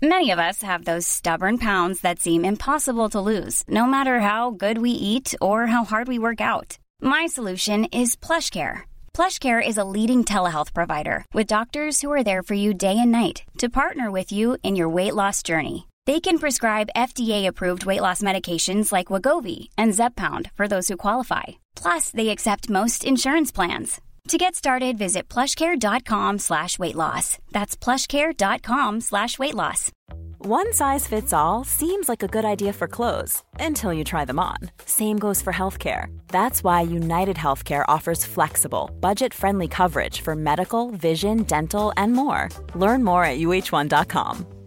Many of us have those stubborn pounds that seem impossible to lose, no matter how good we eat or how hard we work out. My solution is PlushCare. PlushCare is a leading telehealth provider with doctors who are there for you day and night to partner with you in your weight loss journey. They can prescribe FDA-approved weight loss medications like Wagovi and Zepbound for those who qualify. Plus, they accept most insurance plans. To get started, visit plushcare.com slash weight loss. That's plushcare.com slash weight loss. One size fits all seems like a good idea for clothes until you try them on. Same goes for healthcare. That's why United Healthcare offers flexible, budget-friendly coverage for medical, vision, dental, and more. Learn more at uh1.com.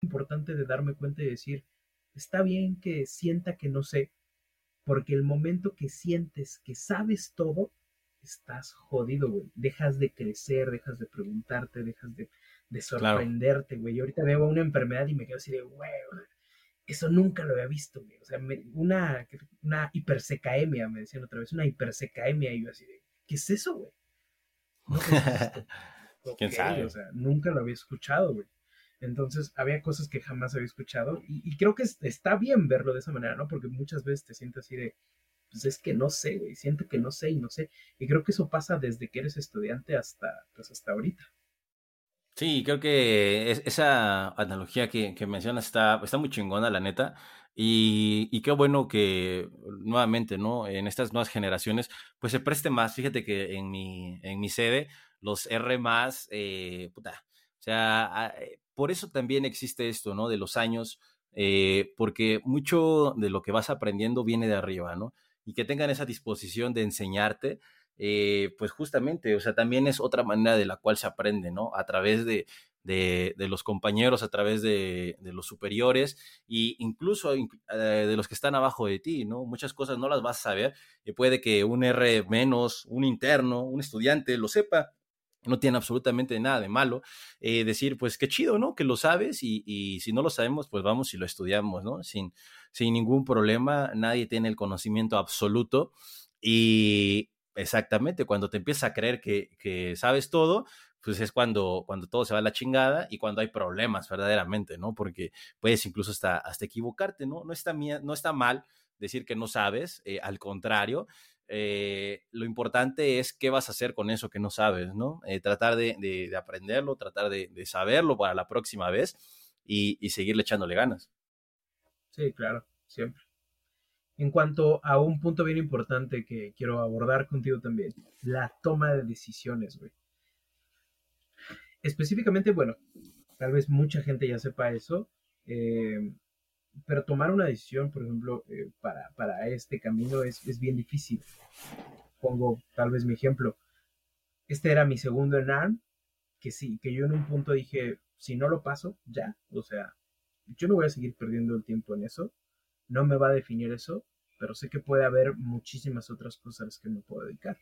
importante de darme cuenta y decir, está bien que sienta que no sé, porque el momento que sientes que sabes todo, estás jodido, güey. Dejas de crecer, dejas de preguntarte, dejas de, de sorprenderte, güey. Yo ahorita veo una enfermedad y me quedo así de, güey, eso nunca lo había visto, güey. O sea, una, una hipersecaemia, me decían otra vez, una hipersecaemia, y yo así de, ¿qué es eso, güey? No, ¿Quién sabe? O sea, nunca lo había escuchado, güey. Entonces, había cosas que jamás había escuchado y, creo que está bien verlo de esa manera, ¿no? Porque muchas veces te sientes así de, pues es que no sé, güey, siento que no sé y no sé. Y creo que eso pasa desde que eres estudiante hasta, pues hasta ahorita. Sí, creo que esa analogía que, mencionas está, está muy chingona, la neta. Y, y, qué bueno que nuevamente, ¿no? En estas nuevas generaciones, pues se preste más. Fíjate que en mi, en mi sede, los R más, eh, puta, o sea, eh, por eso también existe esto, ¿no? De los años, eh, porque mucho de lo que vas aprendiendo viene de arriba, ¿no? Y que tengan esa disposición de enseñarte, eh, pues justamente, o sea, también es otra manera de la cual se aprende, ¿no? A través de, de, los compañeros, a través de, los superiores e incluso de los que están abajo de ti, ¿no? Muchas cosas no las vas a saber y puede que un R menos, un interno, un estudiante lo sepa no tiene absolutamente nada de malo. Eh, decir, pues qué chido, ¿no? Que lo sabes y, si no lo sabemos, pues vamos y lo estudiamos, ¿no? Sin, sin ningún problema, nadie tiene el conocimiento absoluto y exactamente cuando te empiezas a creer que, sabes todo, pues es cuando, cuando todo se va a la chingada y cuando hay problemas verdaderamente, ¿no? Porque puedes incluso hasta, hasta equivocarte, ¿no? No está, no está mal decir que no sabes, eh, al contrario, eh, lo importante es qué vas a hacer con eso que no sabes, ¿no? Eh, tratar de, aprenderlo, tratar de, saberlo para la próxima vez y, seguirle echándole ganas. Sí, claro, siempre. En cuanto a un punto bien importante que quiero abordar contigo también, la toma de decisiones, güey. Específicamente, bueno, tal vez mucha gente ya sepa eso, eh, pero tomar una decisión, por ejemplo, eh, para, para, este camino es, es, bien difícil. Pongo tal vez mi ejemplo. Este era mi segundo en que sí, que yo en un punto dije, si no lo paso, ya, o sea, yo no voy a seguir perdiendo el tiempo en eso, no me va a definir eso, pero sé que puede haber muchísimas otras cosas a las que me puedo dedicar.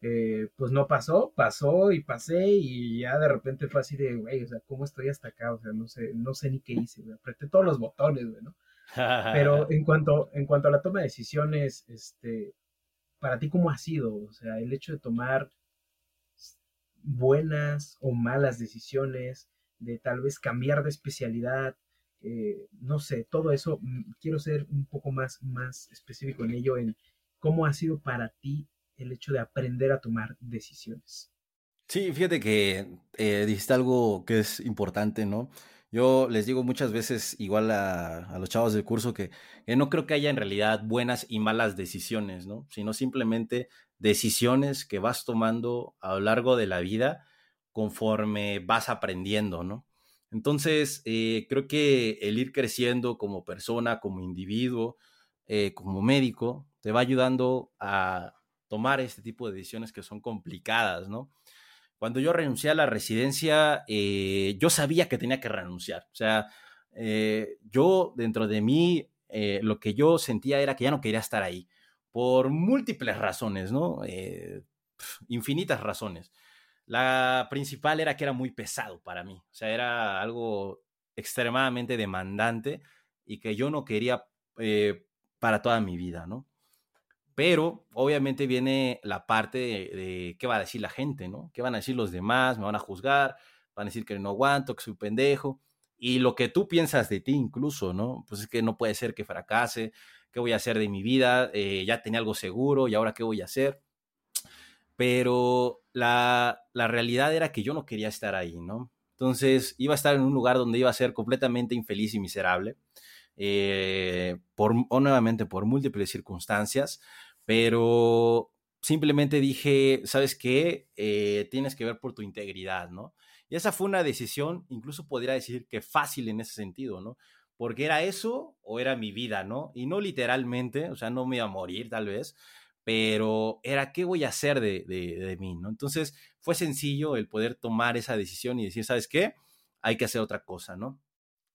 Eh, pues no pasó, pasó y pasé y ya de repente fue así de, güey, o sea, ¿cómo estoy hasta acá? O sea, no sé, no sé ni qué hice, güey, apreté todos los botones, güey, ¿no? Pero en cuanto, en cuanto a la toma de decisiones, este, para ti, ¿cómo ha sido? O sea, el hecho de tomar buenas o malas decisiones, de tal vez cambiar de especialidad, eh, no sé, todo eso, mm, quiero ser un poco más, más específico en ello, en cómo ha sido para ti el hecho de aprender a tomar decisiones. Sí, fíjate que eh, dijiste algo que es importante, ¿no? Yo les digo muchas veces, igual a, los chavos del curso, que, no creo que haya en realidad buenas y malas decisiones, ¿no? Sino simplemente decisiones que vas tomando a lo largo de la vida conforme vas aprendiendo, ¿no? Entonces, eh, creo que el ir creciendo como persona, como individuo, eh, como médico, te va ayudando a tomar este tipo de decisiones que son complicadas, ¿no? Cuando yo renuncié a la residencia, eh, yo sabía que tenía que renunciar. O sea, eh, yo dentro de mí, eh, lo que yo sentía era que ya no quería estar ahí, por múltiples razones, ¿no? infinitas razones. La principal era que era muy pesado para mí, o sea, era algo extremadamente demandante y que yo no quería para toda mi vida, ¿no? Pero obviamente viene la parte de, qué va a decir la gente, ¿no? ¿Qué van a decir los demás? ¿Me van a juzgar? ¿Van a decir que no aguanto, que soy pendejo? Y lo que tú piensas de ti incluso, ¿no? Pues es que no puede ser que fracase, ¿qué voy a hacer de mi vida? Eh, ya tenía algo seguro y ahora qué voy a hacer. Pero la, la realidad era que yo no quería estar ahí, ¿no? Entonces iba a estar en un lugar donde iba a ser completamente infeliz y miserable, eh, por, nuevamente por múltiples circunstancias, pero simplemente dije, ¿sabes qué? Eh, tienes que ver por tu integridad, ¿no? Y esa fue una decisión, incluso podría decir que fácil en ese sentido, ¿no? Porque era eso o era mi vida, ¿no? Y no literalmente, o sea, no me iba a morir tal vez, pero era qué voy a hacer de, de, mí, ¿no? Entonces fue sencillo el poder tomar esa decisión y decir, ¿sabes qué? Hay que hacer otra cosa, ¿no?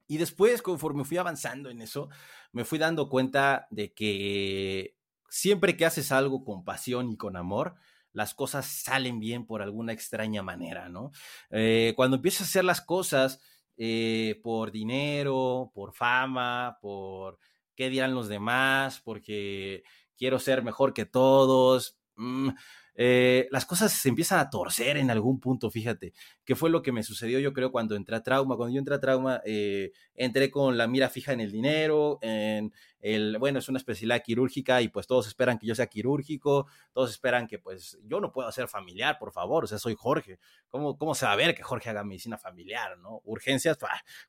Y después, conforme fui avanzando en eso, me fui dando cuenta de que siempre que haces algo con pasión y con amor, las cosas salen bien por alguna extraña manera, ¿no? Eh, cuando empiezas a hacer las cosas eh, por dinero, por fama, por qué dirán los demás, porque quiero ser mejor que todos, mm, eh, las cosas se empiezan a torcer en algún punto, fíjate, que fue lo que me sucedió yo creo cuando entré a trauma, cuando yo entré a trauma, eh, entré con la mira fija en el dinero, en el, bueno, es una especialidad quirúrgica y pues todos esperan que yo sea quirúrgico, todos esperan que pues yo no puedo ser familiar, por favor, o sea, soy Jorge, ¿cómo, cómo se va a ver que Jorge haga medicina familiar, no? Urgencias,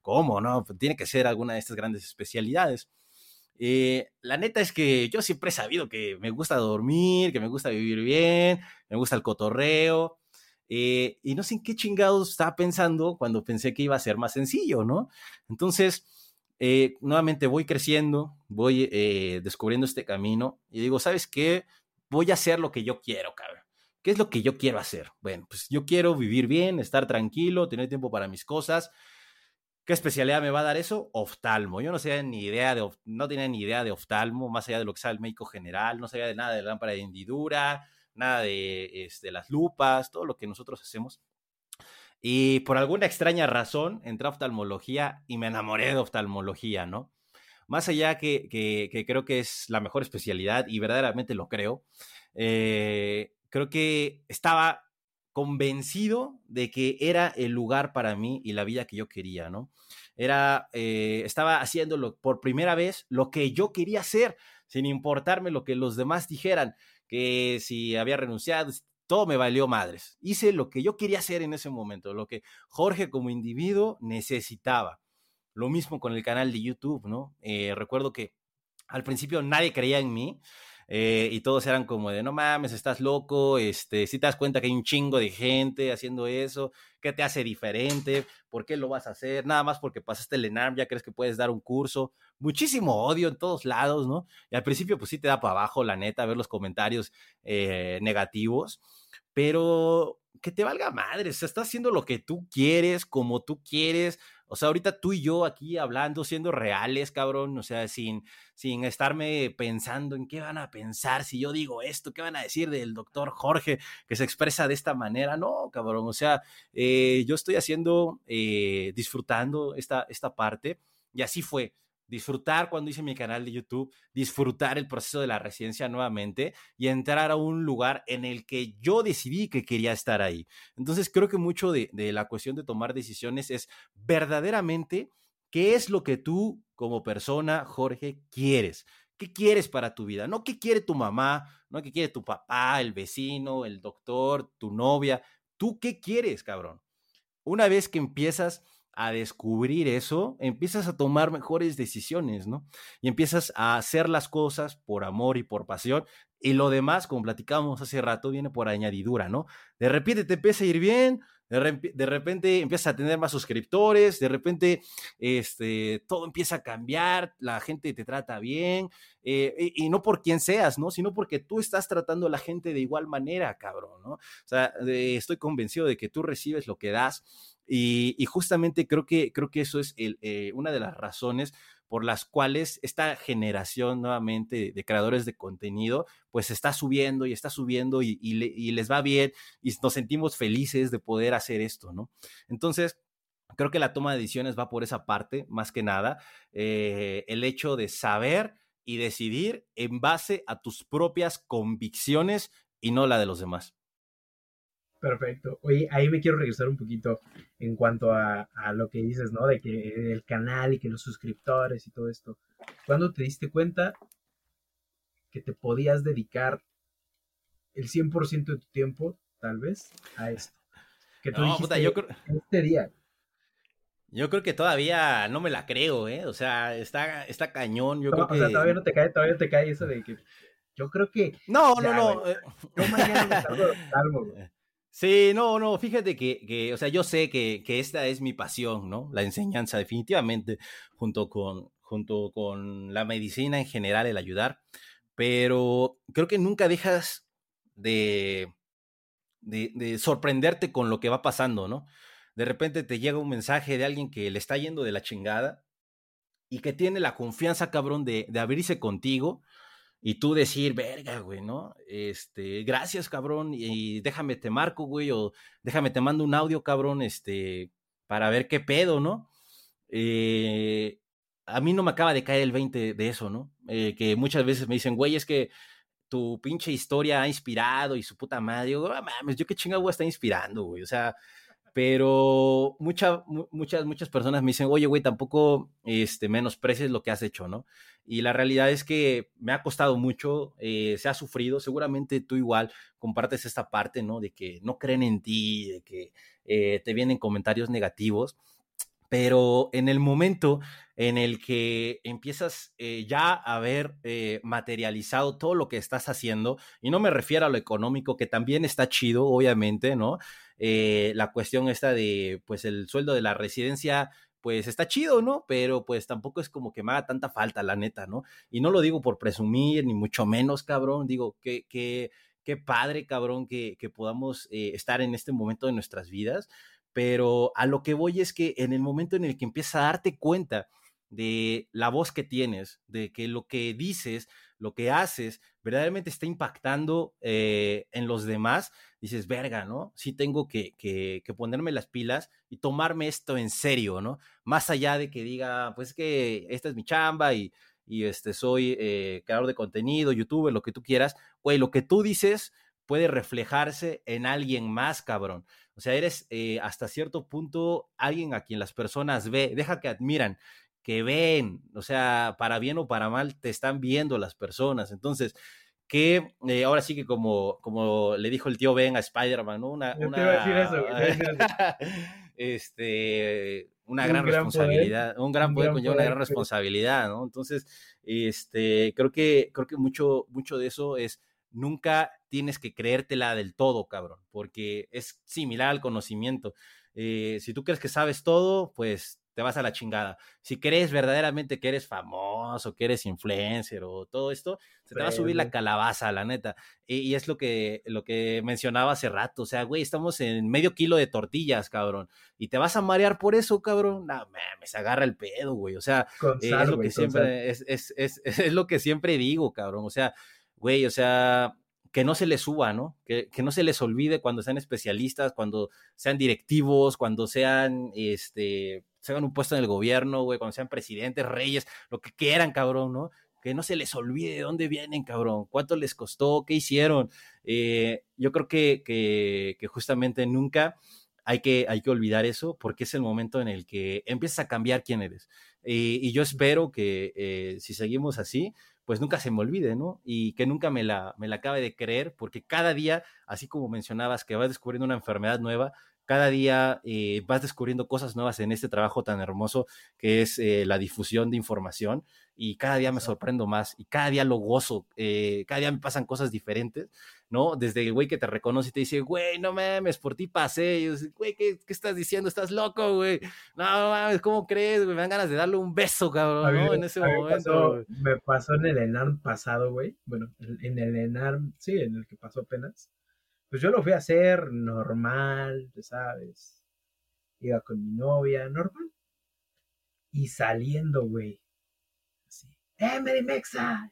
¿cómo, no? Tiene que ser alguna de estas grandes especialidades. Eh, la neta es que yo siempre he sabido que me gusta dormir, que me gusta vivir bien, me gusta el cotorreo. Eh, y no sé en qué chingados estaba pensando cuando pensé que iba a ser más sencillo, ¿no? Entonces, eh, nuevamente voy creciendo, voy descubriendo este camino y digo, ¿sabes qué? Voy a hacer lo que yo quiero, cabrón. ¿Qué es lo que yo quiero hacer? Bueno, pues yo quiero vivir bien, estar tranquilo, tener tiempo para mis cosas ¿Qué especialidad me va a dar eso? Oftalmo. Yo no sé ni idea de, no tenía ni idea de oftalmo, más allá de lo que sabe el médico general, no sabía de nada de la lámpara de hendidura, nada de este, las lupas, todo lo que nosotros hacemos. Y por alguna extraña razón entré a oftalmología y me enamoré de oftalmología, ¿no? Más allá que, que, creo que es la mejor especialidad y verdaderamente lo creo, eh, creo que estaba convencido de que era el lugar para mí y la vida que yo quería, ¿no? Era, eh, estaba haciéndolo por primera vez lo que yo quería hacer, sin importarme lo que los demás dijeran, que si había renunciado, todo me valió madres. Hice lo que yo quería hacer en ese momento, lo que Jorge como individuo necesitaba. Lo mismo con el canal de YouTube, ¿no? Eh, recuerdo que al principio nadie creía en mí, eh, y todos eran como de, no mames, estás loco, este, si te das cuenta que hay un chingo de gente haciendo eso, ¿qué te hace diferente? ¿Por qué lo vas a hacer? Nada más porque pasaste el ENARM, ya crees que puedes dar un curso. Muchísimo odio en todos lados, ¿no? Y al principio pues sí te da para abajo, la neta, ver los comentarios eh, negativos, pero que te valga madre, o sea, estás haciendo lo que tú quieres, como tú quieres, o sea, ahorita tú y yo aquí hablando, siendo reales, cabrón, o sea, sin, sin estarme pensando en qué van a pensar si yo digo esto, qué van a decir del doctor Jorge que se expresa de esta manera. No, cabrón, o sea, eh, yo estoy haciendo, eh, disfrutando esta, esta parte y así fue. Disfrutar cuando hice mi canal de YouTube, disfrutar el proceso de la residencia nuevamente y entrar a un lugar en el que yo decidí que quería estar ahí. Entonces creo que mucho de, la cuestión de tomar decisiones es verdaderamente qué es lo que tú como persona, Jorge, quieres. ¿Qué quieres para tu vida? No qué quiere tu mamá, no qué quiere tu papá, el vecino, el doctor, tu novia. ¿Tú qué quieres, cabrón? Una vez que empiezas a descubrir eso, empiezas a tomar mejores decisiones, ¿no? Y empiezas a hacer las cosas por amor y por pasión. Y lo demás, como platicábamos hace rato, viene por añadidura, ¿no? De repente te empieza a ir bien, de, repente empiezas a tener más suscriptores, de repente este, todo empieza a cambiar, la gente te trata bien, eh, y, no por quien seas, ¿no? Sino porque tú estás tratando a la gente de igual manera, cabrón, ¿no? O sea, estoy convencido de que tú recibes lo que das y, justamente creo que, creo que eso es eh, una de las razones por las cuales esta generación nuevamente de creadores de contenido pues está subiendo y está subiendo y, les va bien y nos sentimos felices de poder hacer esto, ¿no? Entonces, creo que la toma de decisiones va por esa parte, más que nada, eh, el hecho de saber y decidir en base a tus propias convicciones y no la de los demás. Perfecto. Oye, ahí me quiero regresar un poquito en cuanto a, lo que dices, ¿no? De que el canal y que los suscriptores y todo esto. ¿Cuándo te diste cuenta que te podías dedicar el 100% de tu tiempo, tal vez, a esto? Que tú no, puta, yo creo... este día. Yo creo que todavía no me la creo, ¿eh? O sea, está, está cañón. Yo creo o sea, todavía no te cae, todavía no te cae eso de que yo creo que. No, no, no. Eh. Yo mañana me salgo, Sí, no, no, fíjate que, o sea, yo sé que, esta es mi pasión, ¿no? La enseñanza, definitivamente, junto con, junto con la medicina en general, el ayudar, pero creo que nunca dejas de, de, sorprenderte con lo que va pasando, ¿no? De repente te llega un mensaje de alguien que le está yendo de la chingada y que tiene la confianza, cabrón, de, de abrirse contigo y tú decir, verga, güey, ¿no? Este, gracias, cabrón, y, déjame te marco, güey, o déjame te mando un audio, cabrón, este, para ver qué pedo, ¿no? Eh, a mí no me acaba de caer el 20 de eso, ¿no? Eh, que muchas veces me dicen, güey, es que tu pinche historia ha inspirado y su puta madre. Digo, ah, mames, yo qué chinga voy a estar inspirando, güey. O sea, pero muchas, muchas, personas me dicen, oye, güey, tampoco este, menosprecies lo que has hecho, ¿no? Y la realidad es que me ha costado mucho, eh, se ha sufrido, seguramente tú igual compartes esta parte, ¿no? De que no creen en ti, de que eh, te vienen comentarios negativos, pero en el momento en el que empiezas eh, ya a ver materializado todo lo que estás haciendo, y no me refiero a lo económico, que también está chido, obviamente, ¿no? Eh, la cuestión esta de, pues, el sueldo de la residencia, pues está chido, ¿no? Pero pues tampoco es como que me haga tanta falta, la neta, ¿no? Y no lo digo por presumir, ni mucho menos, cabrón, digo, que, que, qué padre, cabrón, que, que podamos eh, estar en este momento de nuestras vidas, pero a lo que voy es que en el momento en el que empiezas a darte cuenta de la voz que tienes, de que lo que dices, lo que haces, verdaderamente está impactando eh, en los demás, dices, verga, ¿no? Sí tengo que, que, ponerme las pilas y tomarme esto en serio, ¿no? Más allá de que diga, pues que esta es mi chamba y, y este, soy eh, creador de contenido, youtuber, lo que tú quieras, güey, lo que tú dices puede reflejarse en alguien más, cabrón. O sea, eres eh, hasta cierto punto alguien a quien las personas ve, deja que admiran que ven, o sea, para bien o para mal, te están viendo las personas. Entonces, que eh, ahora sí que como, como le dijo el tío Ben a Spider-Man, ¿no? Una, este, una gran, responsabilidad, un gran poder conlleva una gran responsabilidad, ¿no? Entonces, este, creo que, creo que mucho, mucho de eso es nunca tienes que creértela del todo, cabrón, porque es similar al conocimiento. Eh, si tú crees que sabes todo, pues te vas a la chingada. Si crees verdaderamente que eres famoso, que eres influencer o todo esto, se te va a subir la calabaza, la neta. Y, es lo que, lo que mencionaba hace rato. O sea, güey, estamos en medio kilo de tortillas, cabrón. Y te vas a marear por eso, cabrón. No, me se agarra el pedo, güey. O sea, es lo que siempre, es, es, es, es lo que siempre digo, cabrón. O sea, güey, o sea, que no se les suba, ¿no? Que, no se les olvide cuando sean especialistas, cuando sean directivos, cuando sean, este, se hagan un puesto en el gobierno, güey, cuando sean presidentes, reyes, lo que quieran, cabrón, ¿no? Que no se les olvide de dónde vienen, cabrón, cuánto les costó, qué hicieron. Eh, yo creo que, que, justamente nunca hay que, hay que olvidar eso porque es el momento en el que empiezas a cambiar quién eres. y yo espero que eh, si seguimos así, pues nunca se me olvide, ¿no? Y que nunca me la, me la acabe de creer, porque cada día, así como mencionabas, que vas descubriendo una enfermedad nueva, cada día eh, vas descubriendo cosas nuevas en este trabajo tan hermoso que es eh, la difusión de información y cada día me sorprendo más y cada día lo gozo, eh, cada día me pasan cosas diferentes, ¿no? Desde el güey que te reconoce y te dice, güey, no mames, por ti pasé, y yo, güey, ¿qué, ¿qué, estás diciendo? Estás loco, güey, no mames, ¿cómo crees, güey? Me dan ganas de darle un beso, cabrón, ¿no? En ese momento. me pasó en el ENARM pasado, güey, bueno, en el ENARM, sí, en el que pasó apenas pues yo lo fui a hacer normal, ¿sabes? Iba con mi novia, normal. Y saliendo, güey. Así, ¡eh, Medimexa!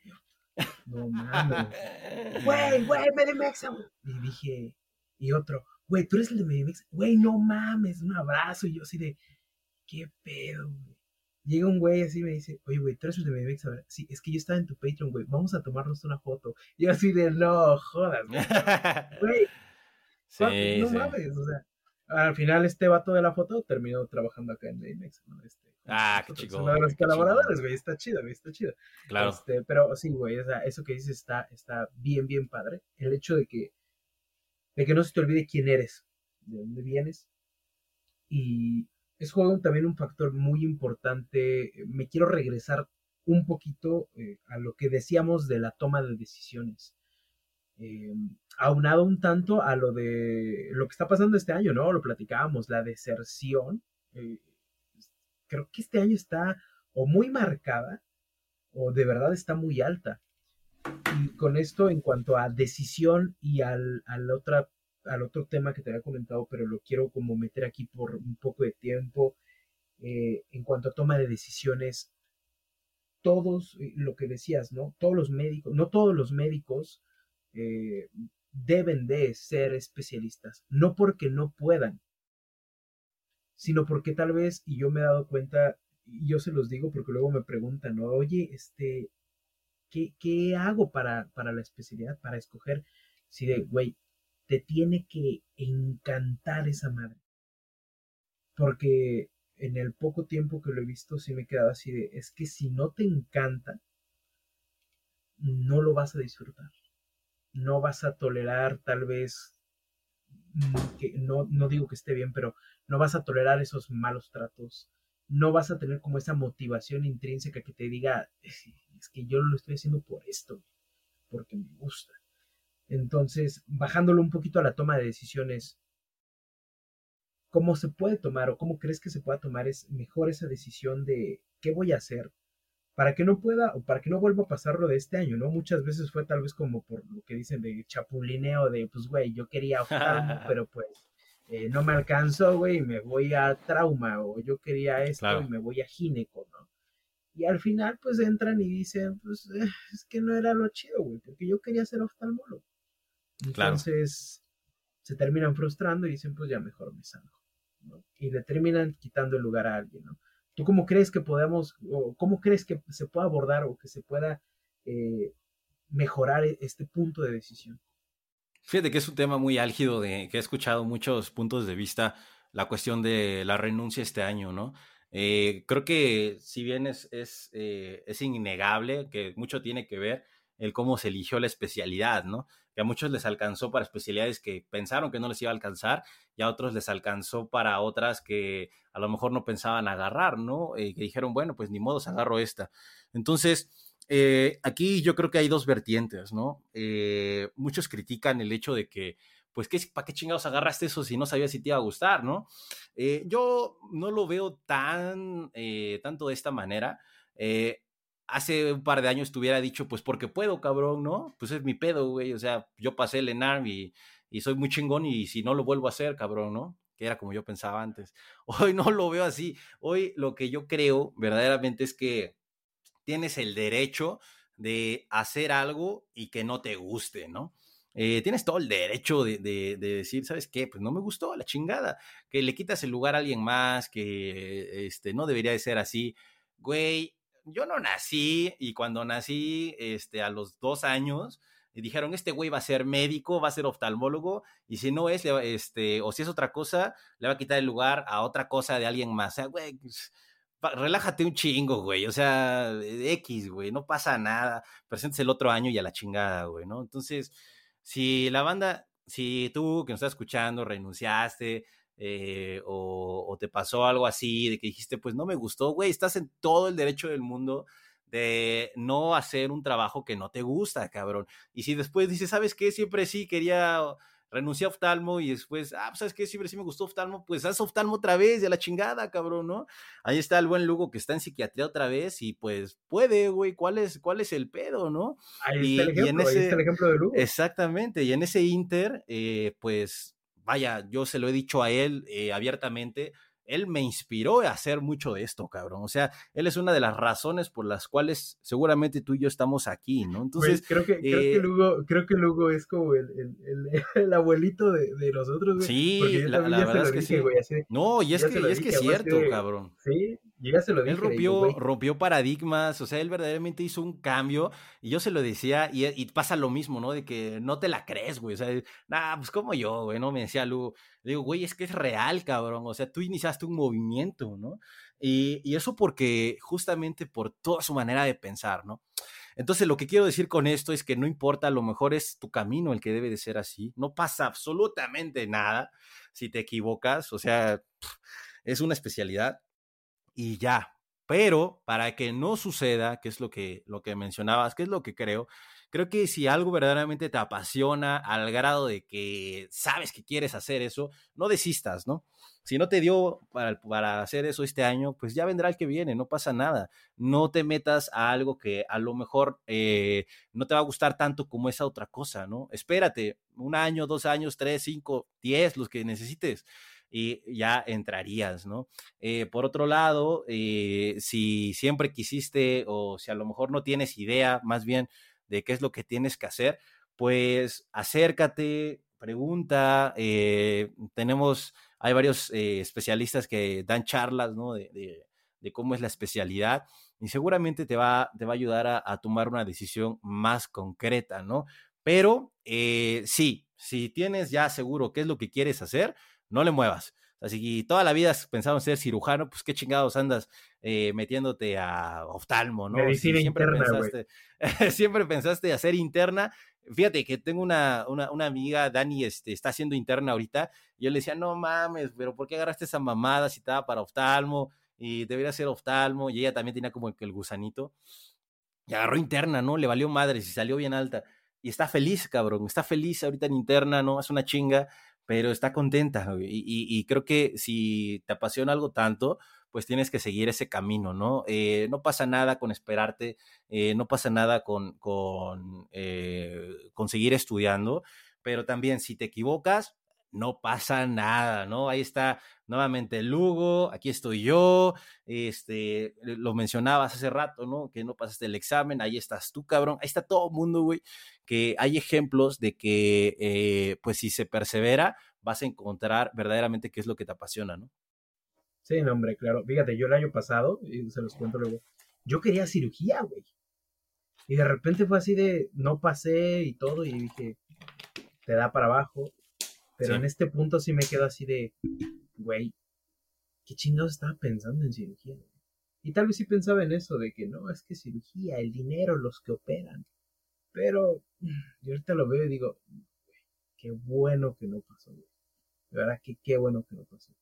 No mames. Güey, güey, Medimexa. Y dije, y otro, güey, tú eres el de Medimexa. Güey, no mames, un abrazo. Y yo así de, ¿qué pedo, güey? Llega un güey así y me dice, oye, güey, ¿tú eres el de Medimex? Sí, es que yo estaba en tu Patreon, güey, vamos a tomarnos una foto. Y yo así de, no, jodas, güey. sí, no mames, o sea. Al final este vato de la foto terminó trabajando acá en Medimex, ¿no? Este, ah, qué chico. Uno de los colaboradores, güey, está chido, güey, está chido. Claro. Este, pero sí, güey, o sea, eso que dices está, está bien, bien padre. El hecho de que, de que no se te olvide quién eres, de dónde vienes. Y, es juego también un factor muy importante. Me quiero regresar un poquito eh, a lo que decíamos de la toma de decisiones. Eh, aunado un tanto a lo de lo que está pasando este año, ¿no? Lo platicábamos, la deserción. Eh, creo que este año está o muy marcada o de verdad está muy alta. Y con esto, en cuanto a decisión y al, al otra al otro tema que te había comentado, pero lo quiero como meter aquí por un poco de tiempo. Eh, en cuanto a toma de decisiones, todos, eh, lo que decías, ¿no? Todos los médicos, no todos los médicos eh, deben de ser especialistas, no porque no puedan, sino porque tal vez, y yo me he dado cuenta, y yo se los digo porque luego me preguntan, ¿no? Oye, este, ¿qué, qué hago para, para la especialidad, para escoger? Si de, güey, te tiene que encantar esa madre. Porque en el poco tiempo que lo he visto, sí me he quedado así de, es que si no te encanta, no lo vas a disfrutar. No vas a tolerar tal vez, mm, que no, no digo que esté bien, pero no vas a tolerar esos malos tratos. No vas a tener como esa motivación intrínseca que te diga, es que yo lo estoy haciendo por esto, porque me gusta. Entonces, bajándolo un poquito a la toma de decisiones, ¿cómo se puede tomar o cómo crees que se pueda tomar es mejor esa decisión de qué voy a hacer para que no pueda o para que no vuelva a pasar lo de este año, ¿no? Muchas veces fue tal vez como por lo que dicen de chapulineo, de pues, güey, yo quería pero pues eh, no me alcanzó, güey, me voy a trauma, o yo quería esto y me voy a gineco, ¿no? Y al final, pues entran y dicen, pues eh, es que no era lo chido, güey, porque yo quería ser oftalmólogo. Entonces se terminan frustrando y dicen, pues ya mejor me salgo. Y le terminan quitando el lugar a alguien, ¿no? ¿Tú cómo crees que podemos, o cómo crees que se pueda abordar o que se pueda eh, mejorar e-, este punto de decisión? Fíjate que es un tema muy álgido, de que he escuchado muchos puntos de vista, la cuestión de la renuncia este año, ¿no? Eh, creo que si bien es, es, eh, es innegable, que mucho tiene que ver el cómo se eligió la especialidad, ¿no? que a muchos les alcanzó para especialidades que pensaron que no les iba a alcanzar y a otros les alcanzó para otras que a lo mejor no pensaban agarrar, ¿no? Eh, que dijeron, bueno, pues ni modo, agarro esta. Entonces, eh, aquí yo creo que hay dos vertientes, ¿no? Eh, muchos critican el hecho de que, pues, ¿qué, ¿para qué chingados agarraste eso si no sabías si te iba a gustar, ¿no? yo no lo veo tan, tanto de esta manera hace un par de años te hubiera dicho, pues porque puedo, cabrón, ¿no? Pues es mi pedo, güey. O sea, yo pasé el ENARM y, y soy muy chingón y si no lo vuelvo a hacer, cabrón, ¿no? Que era como yo pensaba antes. Hoy no lo veo así. Hoy lo que yo creo verdaderamente es que tienes el derecho de hacer algo y que no te guste, ¿no? eh, tienes todo el derecho de, decir, ¿sabes qué? Pues no me gustó la chingada, que le quitas el lugar a alguien más, que este, no debería de ser así. Güey, yo no nací y cuando nací este, a los dos años, dijeron, este güey va a ser médico, va a ser oftalmólogo, y si no es, este, o si es otra cosa, le va a quitar el lugar a otra cosa de alguien más. O sea, güey, pues, relájate un chingo, güey. O sea, X, güey, no pasa nada. Presentes el otro año y a la chingada, güey, ¿no? Entonces, si la banda, si tú que nos estás escuchando renunciaste eh, o, te pasó algo así, de que dijiste, pues no me gustó, güey, estás en todo el derecho del mundo de no hacer un trabajo que no te gusta, cabrón. Y si después dices, ¿sabes qué? Siempre sí quería renuncié a oftalmo y después, ah, pues sabes qué, siempre sí me gustó oftalmo, pues haz oftalmo otra vez, de la chingada, cabrón, ¿no? Ahí está el buen Lugo que está en psiquiatría otra vez y pues puede, güey, ¿cuál es, cuál es el pedo, no? Ahí, está, el ejemplo, ahí está el ejemplo de Lugo. Exactamente, y en ese Inter, eh, pues, vaya, yo se lo he dicho a él eh, abiertamente, él me inspiró a hacer mucho de esto, cabrón. O sea, él es una de las razones por las cuales seguramente tú y yo estamos aquí, ¿no? Entonces, creo, que, creo, que eh Lugo, creo que Lugo es como el, el, abuelito de, de, nosotros, güey. Sí, la, verdad es que sí. no, y es que, es que es cierto, cabrón. Sí, yo se lo dije. Él rompió, rompió paradigmas, o sea, él verdaderamente hizo un cambio y yo se lo decía y, y pasa lo mismo, ¿no? De que no te la crees, güey. O sea, nah, pues como yo, güey, ¿no? Me decía Lugo. Le digo, güey, es que es real, cabrón. O sea, tú iniciaste un movimiento, ¿no? Y, y eso porque justamente por toda su manera de pensar, ¿no? Entonces, lo que quiero decir con esto es que no importa, a lo mejor es tu camino el que debe de ser así. No pasa absolutamente nada si te equivocas. O sea, es una especialidad y ya. Pero para que no suceda, que es lo que, lo que mencionabas, que es lo que creo, creo que si algo verdaderamente te apasiona al grado de que sabes que quieres hacer eso, no desistas, ¿no? Si no te dio para, para hacer eso este año, pues ya vendrá el que viene, no pasa nada. No te metas a algo que a lo mejor eh, no te va a gustar tanto como esa otra cosa, ¿no? Espérate un año, dos años, tres, cinco, diez, los que necesites y ya entrarías, ¿no? Eh, por otro lado, eh, si siempre quisiste o si a lo mejor no tienes idea más bien de qué es lo que tienes que hacer, pues acércate, pregunta, eh, tenemos, hay varios especialistas que dan charlas, ¿no? De, cómo es la especialidad y seguramente te va, te va a ayudar a, tomar una decisión más concreta, ¿no? Pero sí, si tienes ya seguro qué es lo que quieres hacer, no le muevas. Así que toda la vida has pensado en ser cirujano, pues qué chingados andas eh, metiéndote a oftalmo, ¿no? Medicina siempre interna, pensaste, siempre pensaste hacer interna. Fíjate que tengo una, una, amiga, Dani, este, está haciendo interna ahorita, y yo le decía, no mames, pero ¿por qué agarraste esa mamada si estaba para oftalmo? Y debería ser oftalmo, y ella también tenía como el gusanito. Y agarró interna, ¿no? Le valió madre, y salió bien alta. Y está feliz, cabrón, está feliz ahorita en interna, ¿no? Es una chinga pero está contenta. Y, creo que si te apasiona algo tanto, pues tienes que seguir ese camino, ¿no? Eh, no pasa nada con esperarte, eh, no pasa nada con, con, eh, con seguir estudiando, pero también si te equivocas, no pasa nada, ¿no? Ahí está nuevamente Lugo, aquí estoy yo, este, lo mencionabas hace rato, ¿no? Que no pasaste el examen, ahí estás tú, cabrón, ahí está todo el mundo, güey, que hay ejemplos de que, eh, pues si se persevera, vas a encontrar verdaderamente qué es lo que te apasiona, ¿no? Sí, no, hombre, claro. Fíjate, yo el año pasado, y se los cuento luego, yo quería cirugía, güey. Y de repente fue así de, no pasé y todo, y dije, te da para abajo, pero en este punto sí me quedo así de, güey, ¿qué chingados estaba pensando en cirugía? Y tal vez sí pensaba en eso, de que no, es que cirugía, el dinero, los que operan. Pero yo ahorita lo veo y digo, qué bueno que no pasó. De verdad que qué bueno que no pasó.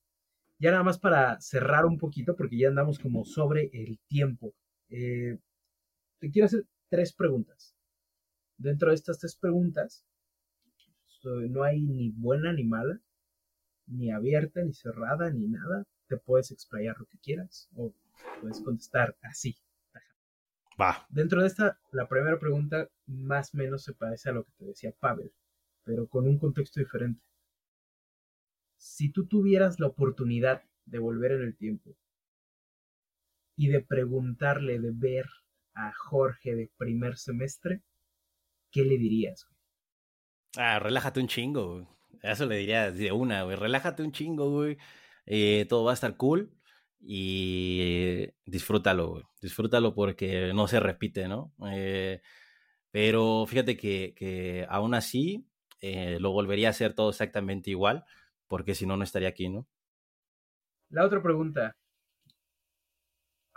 Ya nada más para cerrar un poquito, porque ya andamos como sobre el tiempo. Eh, te quiero hacer tres preguntas. Dentro de estas tres preguntas, no hay ni buena ni mala, ni abierta, ni cerrada, ni nada. Te puedes explayar lo que quieras o puedes contestar así. Va. Dentro de esta, la primera pregunta más o menos se parece a lo que te decía Pavel, pero con un contexto diferente. Si tú tuvieras la oportunidad de volver en el tiempo y de preguntarle, de ver a Jorge de primer semestre, ¿qué le dirías? Ah, relájate un chingo, güey. Eso le diría de una, güey. Relájate un chingo, güey. Eh, todo va a estar cool y disfrútalo, güey. Disfrútalo porque no se repite, ¿no? Eh, pero fíjate que, que aún así eh, lo volvería a hacer todo exactamente igual, porque si no, no estaría aquí, ¿no? La otra pregunta,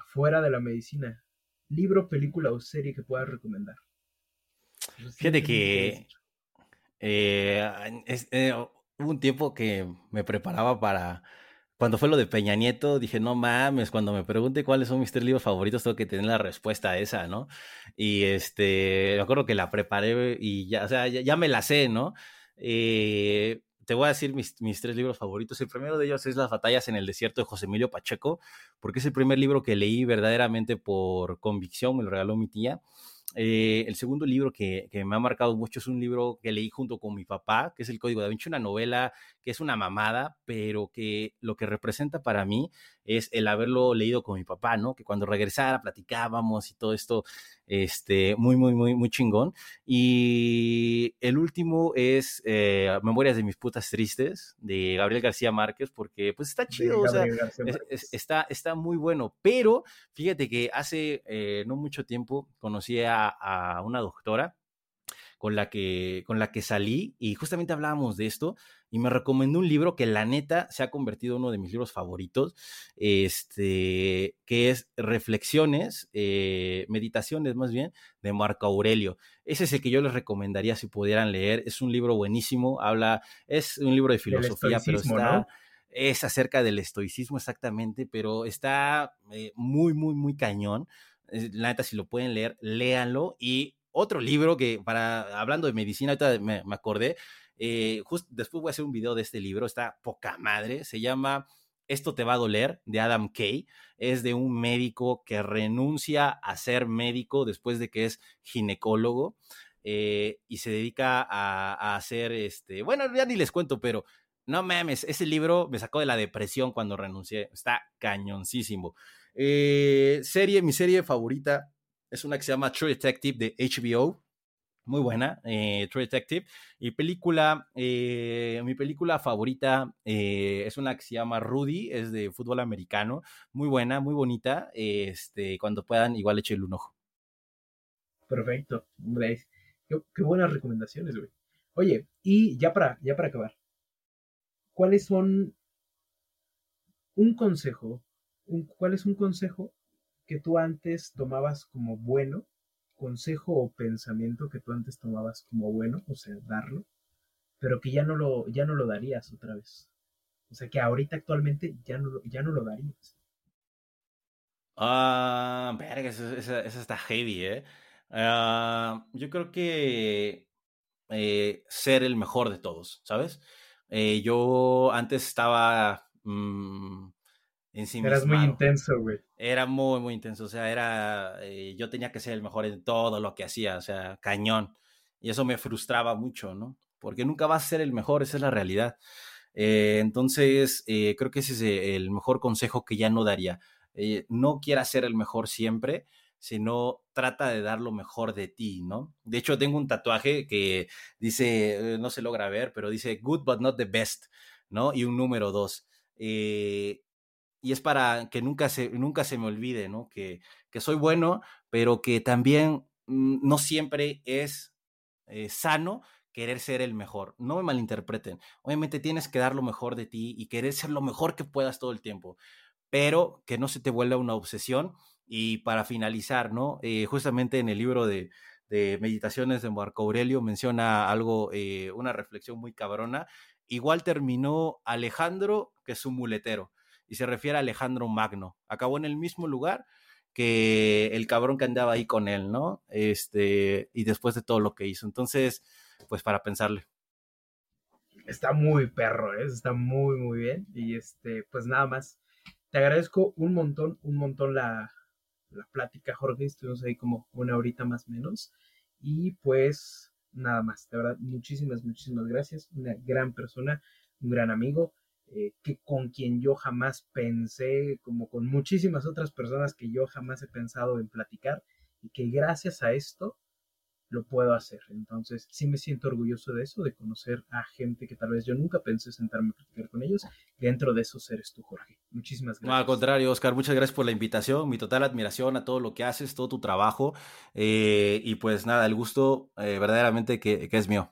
fuera de la medicina, libro, película o serie que puedas recomendar. Fíjate que eh, eh, hubo un tiempo que me preparaba para, cuando fue lo de Peña Nieto, dije, no mames, cuando me pregunte cuáles son mis tres libros favoritos, tengo que tener la respuesta a esa, ¿no? Y este, me acuerdo que la preparé y ya, o sea, ya, me la sé, ¿no? Eh, te voy a decir mis, tres libros favoritos. El primero de ellos es Las batallas en el desierto de José Emilio Pacheco, porque es el primer libro que leí verdaderamente por convicción, me lo regaló mi tía. Eh, el segundo libro que, que, me ha marcado mucho es un libro que leí junto con mi papá, que es El Código da Vinci, una novela que es una mamada, pero que lo que representa para mí es el haberlo leído con mi papá, ¿no? Que cuando regresara platicábamos y todo esto, este, muy, muy, muy, muy chingón. Y el último es eh, Memorias de mis putas tristes, de Gabriel García Márquez, porque pues está chido, o sea, está, está muy bueno. Pero fíjate que hace eh, no mucho tiempo conocí a, a una doctora con la que, con la que salí y justamente hablábamos de esto y me recomendó un libro que la neta se ha convertido en uno de mis libros favoritos, este, que es Reflexiones, eh, Meditaciones más bien, de Marco Aurelio. Ese es el que yo les recomendaría si pudieran leer. Es un libro buenísimo, habla, es un libro de filosofía, pero está... Es acerca del estoicismo exactamente, pero está eh, muy, muy, muy cañón. La neta, si lo pueden leer, léanlo. Y otro libro que, para, hablando de medicina, ahorita me, acordé, eh, justo después voy a hacer un video de este libro, está poca madre, se llama Esto te va a doler, de Adam Kay, es de un médico que renuncia a ser médico después de que es ginecólogo. Eh, y se dedica a, hacer este, bueno, ya ni les cuento, pero no mames, ese libro me sacó de la depresión cuando renuncié, está cañoncísimo. Eh, serie, mi serie favorita es una que se llama True Detective de HBO. Muy buena, eh, True Detective. Y película, eh, mi película favorita eh, es una que se llama Rudy, es de fútbol americano. Muy buena, muy bonita. Este, cuando puedan, igual échenle un ojo. Perfecto, Qué, qué, buenas recomendaciones, güey. Oye, y ya para, ya para acabar, ¿cuáles son un consejo? Un, ¿Cuál es un consejo que tú antes tomabas como bueno, consejo o pensamiento que tú antes tomabas como bueno, o sea, darlo, pero que ya no lo, ya no lo darías otra vez. O sea, que ahorita actualmente ya no, ya no lo darías. Ah, verga, esa, está heavy, ¿eh? Ah, yo creo que eh, ser el mejor de todos, ¿sabes? Eh, yo antes estaba mm, Eras muy intenso, güey. Era muy, muy intenso. O sea, era. Eh, yo tenía que ser el mejor en todo lo que hacía, o sea, cañón. Y eso me frustraba mucho, ¿no? Porque nunca vas a ser el mejor, esa es la realidad. Eh, entonces, eh, creo que ese es el mejor consejo que ya no daría. no quieras ser el mejor siempre, sino trata de dar lo mejor de ti, ¿no? De hecho, tengo un tatuaje que dice, no se logra ver, pero dice good but not the best, ¿no? Y un número dos. Eh, y es para que nunca se, nunca se me olvide, ¿no? Que, que soy bueno, pero que también mm, no siempre es eh, sano querer ser el mejor. No me malinterpreten. Obviamente tienes que dar lo mejor de ti y querer ser lo mejor que puedas todo el tiempo, pero que no se te vuelva una obsesión. Y para finalizar, ¿no? Eh, justamente en el libro de, de, Meditaciones de Marco Aurelio menciona algo, eh, una reflexión muy cabrona. Igual terminó Alejandro que su muletero y se refiere a Alejandro Magno. Acabó en el mismo lugar que el cabrón que andaba ahí con él, ¿no? Este, y después de todo lo que hizo. Entonces, pues para pensarle. Está muy perro, ¿eh? está muy, muy bien. Y este, pues nada más. Te agradezco un montón, un montón la, la plática, Jorge. Estuvimos ahí como una horita más menos. Y pues nada más, de verdad, muchísimas, muchísimas gracias. Una gran persona, un gran amigo. Eh, que con quien yo jamás pensé, como con muchísimas otras personas que yo jamás he pensado en platicar, y que gracias a esto lo puedo hacer. Entonces, sí me siento orgulloso de eso, de conocer a gente que tal vez yo nunca pensé sentarme a platicar con ellos. Dentro de esos seres tú, Jorge. Muchísimas gracias. No, al contrario, Oscar, muchas gracias por la invitación. Mi total admiración a todo lo que haces, todo tu trabajo. Eh, y pues nada, el gusto eh, verdaderamente que, que es mío.